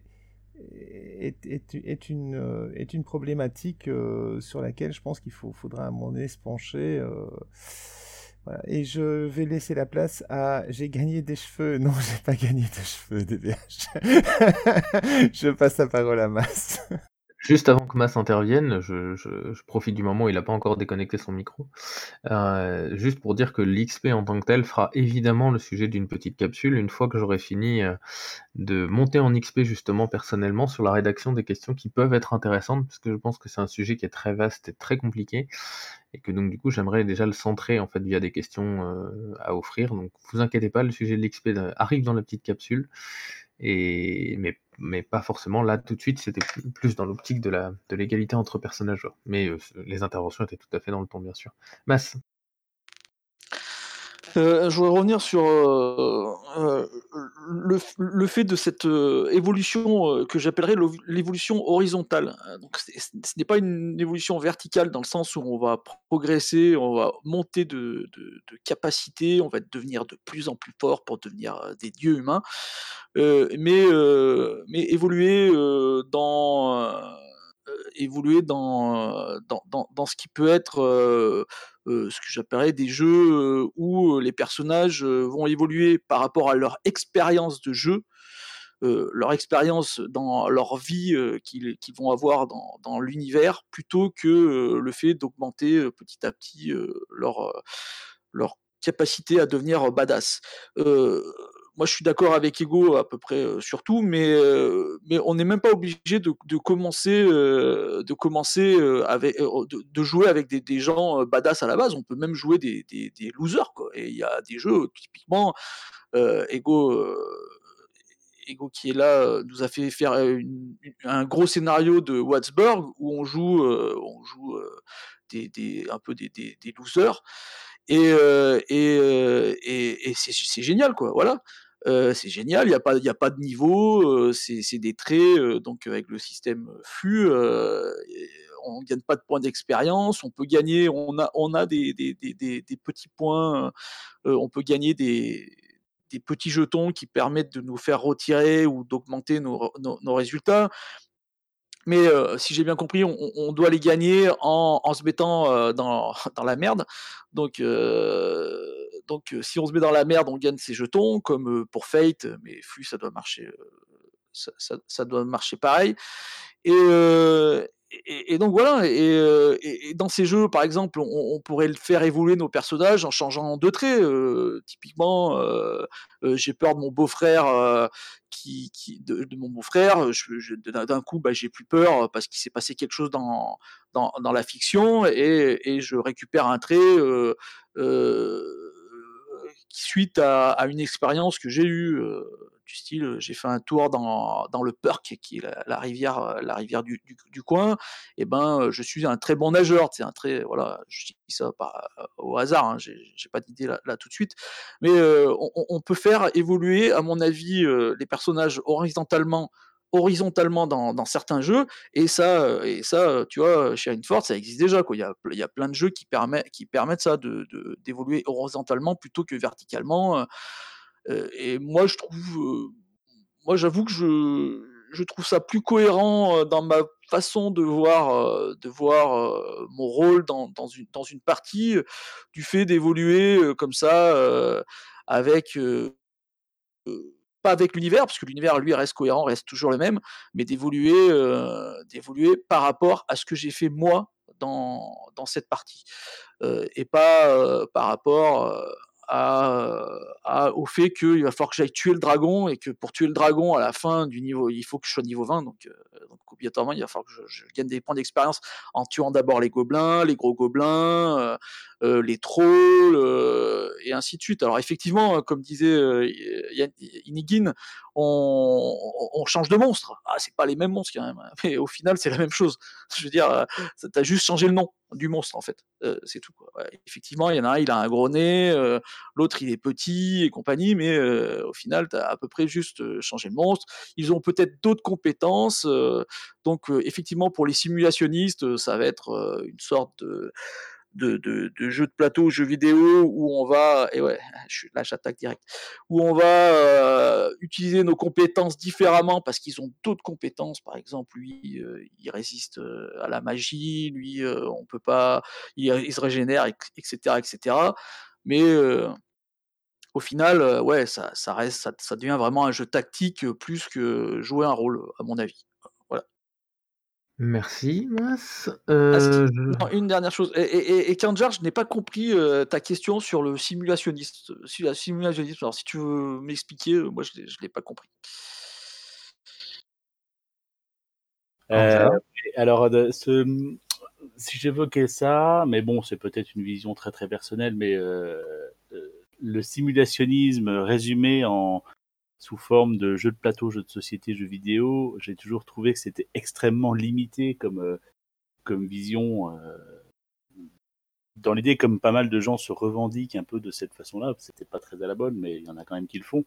[SPEAKER 5] est une problématique euh, sur laquelle je pense qu'il faudra à un moment donné se pencher. Euh. Et je vais laisser la place à j'ai gagné des cheveux. Non, *laughs* j'ai pas gagné de cheveux, DBH. *laughs* je passe la parole à Mass.
[SPEAKER 1] Juste avant que Mass intervienne, je, profite du moment où il n'a pas encore déconnecté son micro, euh, juste pour dire que l'XP en tant que tel fera évidemment le sujet d'une petite capsule une fois que j'aurai fini euh, de monter en XP justement personnellement sur la rédaction des questions qui peuvent être intéressantes, parce que je pense que c'est un sujet qui est très vaste et très compliqué, et que donc du coup j'aimerais déjà le centrer en fait via des questions euh, à offrir. Donc vous inquiétez pas, le sujet de l'XP arrive dans la petite capsule, et mais mais pas forcément là tout de suite, c'était plus dans l'optique de la de l'égalité entre personnages. Mais euh, les interventions étaient tout à fait dans le ton, bien sûr. Mass.
[SPEAKER 3] Euh, je voudrais revenir sur euh, euh, le, fait de cette évolution que j'appellerais l'évolution horizontale. Donc, ce n'est pas une évolution verticale dans le sens où on va progresser, on va monter de, de, capacité, on va devenir de plus en plus fort pour devenir des dieux humains, mais évoluer dans évoluer dans, dans, dans, dans, ce qui peut être euh, ce que j'appellerais des jeux où les personnages vont évoluer par rapport à leur expérience de jeu, leur expérience dans leur vie qu'ils vont avoir dans, l'univers, plutôt que le fait d'augmenter petit à petit leur, leur capacité à devenir badass. Euh, moi, je suis d'accord avec Ego à peu près euh, sur tout, mais, euh, mais on n'est même pas obligé de, de commencer, de, commencer avec, de, jouer avec des, des, gens badass à la base. On peut même jouer des, des, des losers. Quoi. Et il y a des jeux, typiquement, Ego. Ego qui est là nous a fait faire un gros scénario de Wattsburg où on joue, on joue des, un peu des, des, des losers et, et, et, et c'est génial quoi voilà euh, c'est génial, il n'y a, pas, y a pas de niveau, euh, c'est des traits, euh, donc avec le système FU, on ne gagne pas de points d'expérience, on peut gagner, on a, on a des, des, des, des petits points, on peut gagner des, des petits jetons qui permettent de nous faire retirer ou d'augmenter nos, nos, nos, résultats. Mais si j'ai bien compris, on, on, doit les gagner en, en se mettant dans, *laughs* dans, la merde. Donc, donc si on se met dans la merde, on gagne ses jetons, comme pour Fate, mais Flux, ça doit marcher, ça, ça, doit marcher pareil. Et, donc voilà, et, dans ces jeux, par exemple, on, pourrait faire évoluer nos personnages en changeant deux traits. Euh, typiquement, euh, euh, j'ai peur de mon beau-frère, de, de, mon beau-frère. D'un coup, bah, j'ai plus peur parce qu'il s'est passé quelque chose dans la fiction, et, je récupère un trait suite à, une expérience que j'ai eue du style j'ai fait un tour dans, le Perk qui est la, rivière la rivière du, du, coin. Et ben je suis un très bon nageur c'est un très voilà je dis ça pas au hasard hein, j'ai pas d'idée là, tout de suite. Mais euh, on, peut faire évoluer à mon avis euh, les personnages horizontalement horizontalement dans, certains jeux et ça et ça tu vois chez Infort ça existe déjà quoi. Il y a il y a plein de jeux qui permettent qui permettent ça de d'évoluer horizontalement plutôt que verticalement euh, et moi, je trouve, euh, moi, j'avoue que je, je trouve ça plus cohérent euh, dans ma façon de voir, de voir mon rôle dans, dans, une, dans une partie, du fait d'évoluer comme ça avec pas avec l'univers, parce que l'univers lui reste cohérent, reste toujours le même, mais d'évoluer, euh, d'évoluer par rapport à ce que j'ai fait moi dans, dans cette partie, euh, et pas euh, par rapport à, au fait qu'il va falloir que j'aille tuer le dragon et que pour tuer le dragon à la fin du niveau, il faut que je sois niveau 20. Donc, donc obligatoirement, il va falloir que je gagne des points d'expérience en tuant d'abord les gobelins, les gros gobelins, euh, euh, les trolls, euh, et ainsi de suite. Alors effectivement, comme disait euh, Inigin, on, on, change de monstre. Ah, c'est pas les mêmes monstres quand même, hein. *laughs* mais au final, c'est la même chose. Je veux dire, t'as juste changé le nom du monstre en fait. Euh, c'est tout. Effectivement, il y en a un, il a un gros nez, euh, l'autre il est petit et compagnie, mais euh, au final, tu as à peu près juste changé le monstre. Ils ont peut-être d'autres compétences. donc effectivement, pour les simulationnistes, ça va être une sorte de de, jeux de plateau, jeux vidéo, où on va, et ouais, *laughs* là j'attaque direct, où on va euh, utiliser nos compétences différemment parce qu'ils ont d'autres compétences. Par exemple, lui, euh, il résiste euh, à la magie, lui, euh, on peut pas, il, se régénère, etc., etc. Mais au final, ouais, ça, ça reste, ça devient vraiment un jeu tactique plus que jouer un rôle, à mon avis.
[SPEAKER 1] Merci, Mas.
[SPEAKER 3] Ah, euh, non, une dernière chose. Et, et, et Kanjar, je n'ai pas compris euh, ta question sur le simulationniste. Sur la simulationniste. Alors, si tu veux m'expliquer, euh, moi, je ne l'ai pas compris.
[SPEAKER 10] Euh, alors, ce, si j'évoquais ça, mais bon, c'est peut-être une vision très très personnelle, mais euh, le simulationnisme résumé en sous forme de jeux de plateau, jeux de société, jeux vidéo, j'ai toujours trouvé que c'était extrêmement limité comme, euh, comme vision. Euh, dans l'idée, comme pas mal de gens se revendiquent un peu de cette façon-là, c'était pas très à la bonne, mais il y en a quand même qui le font.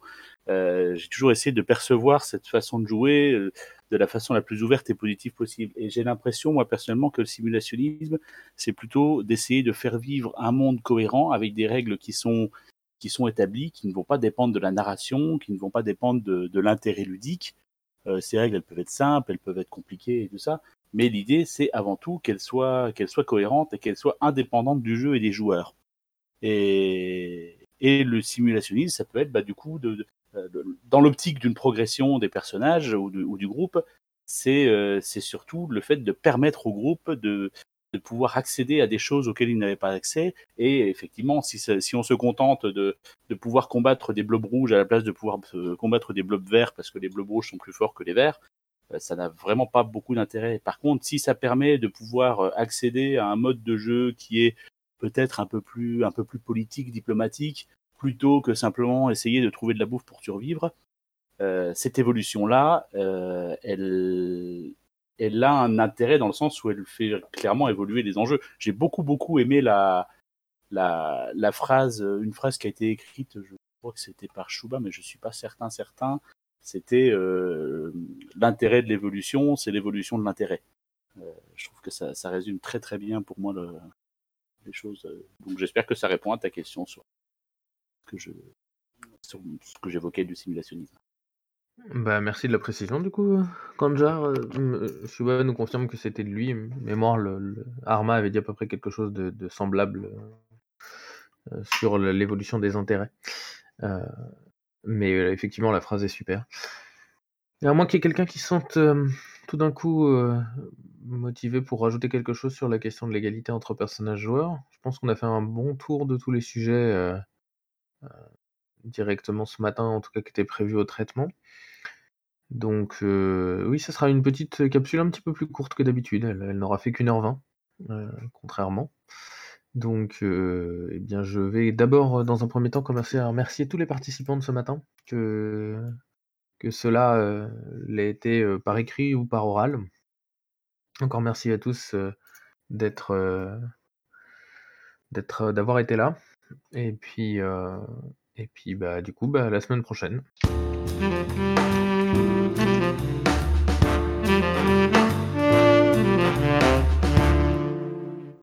[SPEAKER 10] Euh, j'ai toujours essayé de percevoir cette façon de jouer euh, de la façon la plus ouverte et positive possible. Et j'ai l'impression, moi personnellement, que le simulationnisme, c'est plutôt d'essayer de faire vivre un monde cohérent avec des règles qui sont qui sont établies, qui ne vont pas dépendre de la narration, qui ne vont pas dépendre de, l'intérêt ludique. Euh, ces règles, elles peuvent être simples, elles peuvent être compliquées et tout ça, mais l'idée, c'est avant tout qu'elle soit, qu'elle soit cohérente et qu'elle soit indépendante du jeu et des joueurs. Et, le simulationnisme, ça peut être bah, du coup de, dans l'optique d'une progression des personnages ou, du groupe, c'est c'est surtout le fait de permettre au groupe de, de pouvoir accéder à des choses auxquelles il n'avait pas accès. Et effectivement, si, si on se contente de, de, pouvoir combattre des blobs rouges à la place de pouvoir combattre des blobs verts parce que les blobs rouges sont plus forts que les verts, euh, ça n'a vraiment pas beaucoup d'intérêt. Par contre, si ça permet de pouvoir euh, accéder à un mode de jeu qui est peut-être un peu plus un peu plus politique, diplomatique, plutôt que simplement essayer de trouver de la bouffe pour survivre, euh, cette évolution-là, euh, elle, elle a un intérêt dans le sens où elle fait clairement évoluer les enjeux. J'ai beaucoup, beaucoup aimé la, la, la, phrase, une phrase qui a été écrite, je crois que c'était par Chouba, mais je suis pas certain, certain. C'était euh, l'intérêt de l'évolution, c'est l'évolution de l'intérêt. Euh, je trouve que ça, ça, résume très très bien pour moi le, les choses. Donc j'espère que ça répond à ta question sur que je sur ce que j'évoquais du simulationnisme.
[SPEAKER 1] Bah, merci de la précision du coup, Kanjar. Euh, nous confirme que c'était de lui. Mémoire, Arma avait dit à peu près quelque chose de, semblable euh, sur l'évolution des intérêts. Euh, mais effectivement, la phrase est super. Et à moins qu'il y ait quelqu'un qui se sente tout d'un coup motivé pour rajouter quelque chose sur la question de l'égalité entre personnages joueurs, je pense qu'on a fait un bon tour de tous les sujets directement ce matin, en tout cas qui était prévu au traitement. Donc euh, oui, ça sera une petite capsule un petit peu plus courte que d'habitude. Elle, n'aura fait qu'une heure vingt, euh, contrairement. Donc, euh, eh bien, je vais d'abord, dans un premier temps, commencer à remercier tous les participants de ce matin, que, cela euh, l'ait été euh, par écrit ou par oral. Encore merci à tous euh, d'être, euh, d'avoir été là. Et puis, euh, et puis, bah, du coup, bah, la semaine prochaine.